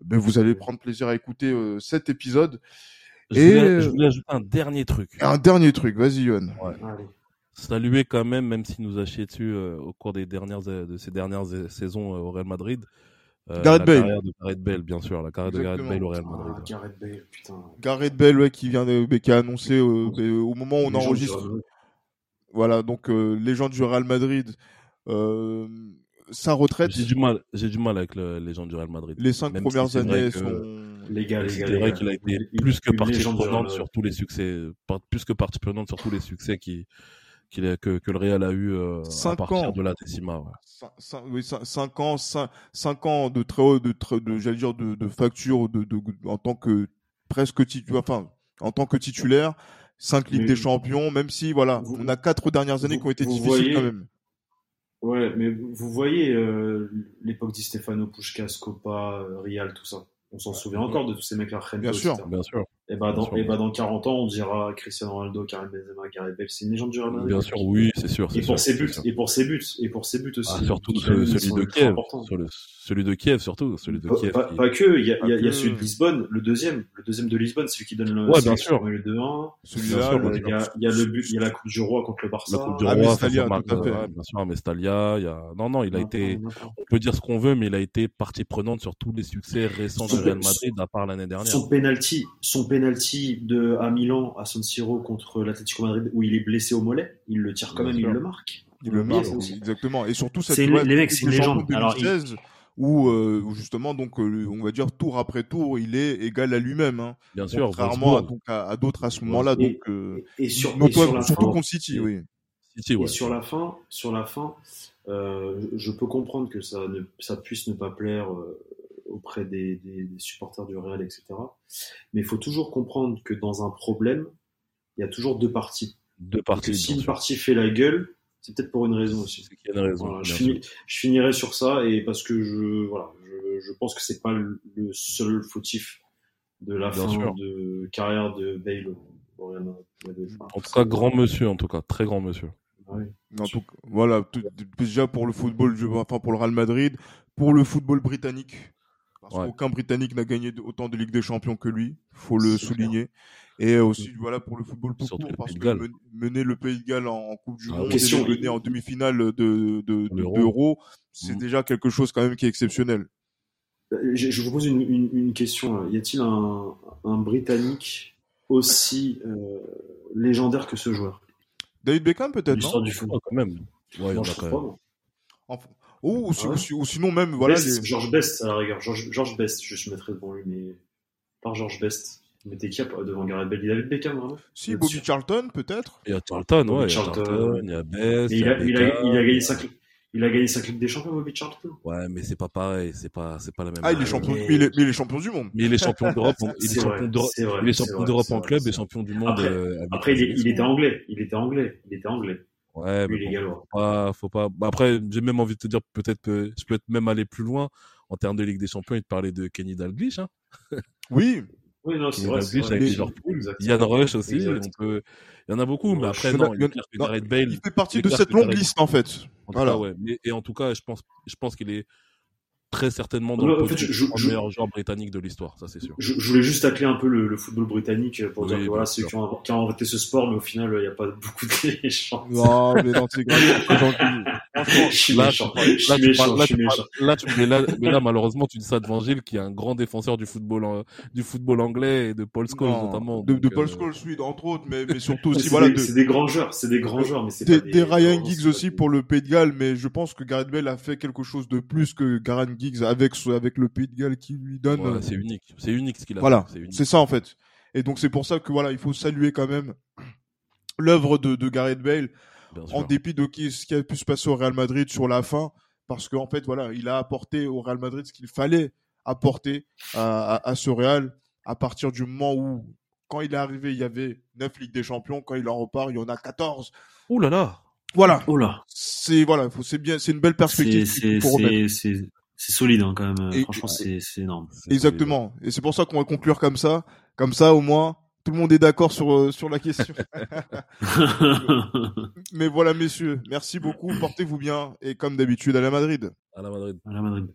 Speaker 1: ben, vous allez prendre plaisir à écouter euh, cet épisode.
Speaker 2: Je et voulais, je voulais ajouter un dernier truc.
Speaker 1: Un dernier truc, vas-y Yohan. Ouais.
Speaker 2: Saluer quand même, même s'il nous a chié dessus euh, au cours des dernières de ces dernières saisons au Real Madrid.
Speaker 1: Euh, Gareth Bale.
Speaker 2: carrière de Gareth Bale, bien sûr, la carrière de Gareth Bale au Real Madrid.
Speaker 3: Ah, Gareth Bale, putain.
Speaker 1: Gareth Bale, ouais, qui vient de, qui a annoncé au moment où on enregistre. Voilà, donc légende du Real Madrid. Sa retraite.
Speaker 2: J'ai du mal, j'ai du mal avec le, les gens du Real Madrid.
Speaker 1: Les cinq premières années sont.
Speaker 3: Les gars,
Speaker 2: c'est vrai qu'il a été plus que partie prenante sur tous les succès, plus que partie prenante sur tous les succès qui, qu'il que, que le Real a eu euh, à partir ans. de la décima. Ouais.
Speaker 1: 5, oui, cinq, ans, cinq, ans de très haut, de, de, j'allais dire de, de facture de, de, en tant que presque titulaire, enfin en tant que titulaire, cinq ligues des champions, même si voilà, on a quatre dernières années qui ont été difficiles
Speaker 3: voyez,
Speaker 1: quand même.
Speaker 3: Ouais, mais vous voyez euh, l'époque Di Stefano, Pushkas, Copa, euh, Rial, tout ça. On s'en souvient encore de tous ces mecs-là.
Speaker 1: Bien sûr,
Speaker 2: bien sûr.
Speaker 3: Et bah, dans, et bah dans 40 ans, on dira Cristiano Ronaldo, Karim Benzema, Gareth Bale, c'est une légende du Real Madrid.
Speaker 2: Bien sûr, oui, c'est sûr.
Speaker 3: Et pour
Speaker 2: ses
Speaker 3: buts, et pour ses buts, et pour ses buts aussi.
Speaker 2: Ah, surtout celui, de Kiev, sur le, celui de Kiev surtout, celui de
Speaker 3: pas,
Speaker 2: Kiev.
Speaker 3: Pas, pas que, il y a, il y a, y a celui de Lisbonne, le deuxième, le deuxième de Lisbonne, celui qui donne le.
Speaker 2: Ouais, bien sûr.
Speaker 3: Le 2-1. Celui-là, il y a, il y a le but, il y a la Coupe du Roi contre le Barça.
Speaker 2: La Coupe du Roi, ça fait mal, bien sûr, Mestalia, il y a, non, non, il a été, on peut dire ce qu'on veut, mais il a été partie prenante sur tous les succès récents du Real Madrid, à part l'année dernière.
Speaker 3: Son penalty, son penalty de, à Milan, à San Siro contre l'Atlético Madrid, où il est blessé au mollet, il le tire quand même, il le marque.
Speaker 1: Il le marque, exactement. Et surtout,
Speaker 3: cette les mecs, c'est une légende. Alors,
Speaker 1: où, euh, justement donc euh, on va dire tour après tour il est égal à lui-même hein.
Speaker 2: bien sûr
Speaker 1: contrairement à, donc, à, d'autres à ce moment-là
Speaker 3: donc
Speaker 1: euh,
Speaker 3: et, sur,
Speaker 1: surtout con City oui
Speaker 3: City, ouais. et sur la fin sur la fin Euh, je peux comprendre que ça, ne, ça puisse ne pas plaire euh, auprès des, des, des, supporters du Real, etc. Mais il faut toujours comprendre que dans un problème, il y a toujours deux parties.
Speaker 2: Deux parties.
Speaker 3: Si une partie fait la gueule, c'est peut-être pour une raison aussi.
Speaker 2: Il y a une raison.
Speaker 3: Voilà, je, finis, je, finirai sur ça et parce que je, voilà, je, je pense que c'est pas le, seul fautif de la bien fin sûr. de carrière de Bale.
Speaker 2: En tout cas, grand monsieur, en tout cas, très grand monsieur.
Speaker 1: Oui. En tout, voilà, tout, déjà pour le football, enfin pour le Real Madrid, pour le football britannique, parce ouais. qu'aucun Britannique n'a gagné autant de Ligue des Champions que lui, faut le souligner. Et aussi, voilà, pour le football tout court, parce que mener le Pays de Galles en, en Coupe du
Speaker 3: ah,
Speaker 1: Monde,
Speaker 3: question,
Speaker 1: mener en demi-finale de, de, d'Euro, c'est mmh. déjà quelque chose quand même qui est exceptionnel.
Speaker 3: Je, je vous pose une, une, une question. Y a-t-il un, un Britannique aussi euh, légendaire que ce joueur?
Speaker 1: David Beckham peut-être non?
Speaker 3: du foot.
Speaker 2: Oh, quand même.
Speaker 3: Ouais, non, je. Pas,
Speaker 1: enfin, ou, ou, ouais. ou, sinon même voilà.
Speaker 3: Best, les... George Best à la rigueur. George, George Best, je me mettrais devant lui, mais par George Best. Mais t'es qui devant Gareth Bale Il avait Beckham vraiment
Speaker 1: Si Bobby sûr. Charlton peut-être.
Speaker 2: Il y a Charlton, ouais. Il y a Charlton, il y a Best.
Speaker 3: Il a, il, a, il a gagné 5 il a gagné 5 Ligues des Champions, Bobby Charlton.
Speaker 2: Ouais, mais c'est pas pareil, c'est pas, c'est pas la même.
Speaker 1: Ah, il est champion, mais... mais, il est, mais il est champion du monde.
Speaker 2: Mais il est champion d'Europe, (laughs) il est champion d'Europe, il est champion d'Europe en club et champion du monde.
Speaker 3: Après, euh, après il, il, était anglais, il était anglais, il était anglais.
Speaker 2: Ouais, mais bon, faut pas, faut pas. Bah après, j'ai même envie de te dire, peut-être que je peux être même aller plus loin en termes de Ligue des Champions et te parler de Kenny Dalglish, hein.
Speaker 1: Oui.
Speaker 3: Oui, non, c'est vrai.
Speaker 2: Dalglish avec Liverpool. Yann Rush aussi. On peut... Il y en a beaucoup, mais après, non, il, Bale.
Speaker 1: Fait partie de cette longue liste, en fait.
Speaker 2: En voilà. Cas, ouais. Mais, et en tout cas, je pense, je pense qu'il est très certainement dans non, le en fait, je, je, meilleur joueur britannique de l'histoire, ça c'est sûr.
Speaker 3: Je, je, voulais juste tacler un peu le, le football britannique pour oui, dire que voilà, ceux qui ont, qui ont, inventé ce sport, mais au final, il n'y a pas beaucoup de (laughs) chances.
Speaker 1: Non, mais non.
Speaker 3: Je suis méchant.
Speaker 2: Là, tu mais là, mais là, malheureusement, tu dis ça devant Gilles, qui est un grand défenseur du football, en, du football anglais et de Paul Scholes notamment.
Speaker 1: De, de Paul
Speaker 2: euh...
Speaker 1: Scholes, oui, entre autres, mais, mais surtout aussi, voilà.
Speaker 3: Des, c'est des grands joueurs, c'est des grands joueurs, mais c'est
Speaker 1: des, des Ryan Giggs aussi pour le Pays de Galles, mais je pense que Gareth Bale a fait quelque chose de plus que Gareth Giggs avec avec le Pays de Galles qui lui donne.
Speaker 2: Voilà, c'est unique, c'est unique ce qu'il a.
Speaker 1: Voilà, c'est ça en fait. Et donc c'est pour ça que voilà, il faut saluer quand même (clears throat) l'œuvre de, de Gareth Bale, en dépit de ce qui a pu se passer au Real Madrid sur la fin, parce qu'en fait voilà, il a apporté au Real Madrid ce qu'il fallait apporter à, à, à, ce Real à partir du moment où quand il est arrivé, il y avait 9 Ligues des Champions, quand il en repart, il y en a 14.
Speaker 2: Ouh là là.
Speaker 1: Voilà.
Speaker 3: Oh là.
Speaker 1: C'est voilà, c'est bien, c'est une belle perspective.
Speaker 3: C'est c'est solide hein, quand même. Et, Franchement, c'est énorme.
Speaker 1: Exactement. Solide. Et c'est pour ça qu'on va conclure comme ça. Comme ça, au moins, tout le monde est d'accord sur euh, sur la question. (laughs) Mais voilà, messieurs, merci beaucoup. Portez-vous bien et comme d'habitude, à la Madrid.
Speaker 2: À la Madrid.
Speaker 3: À la Madrid.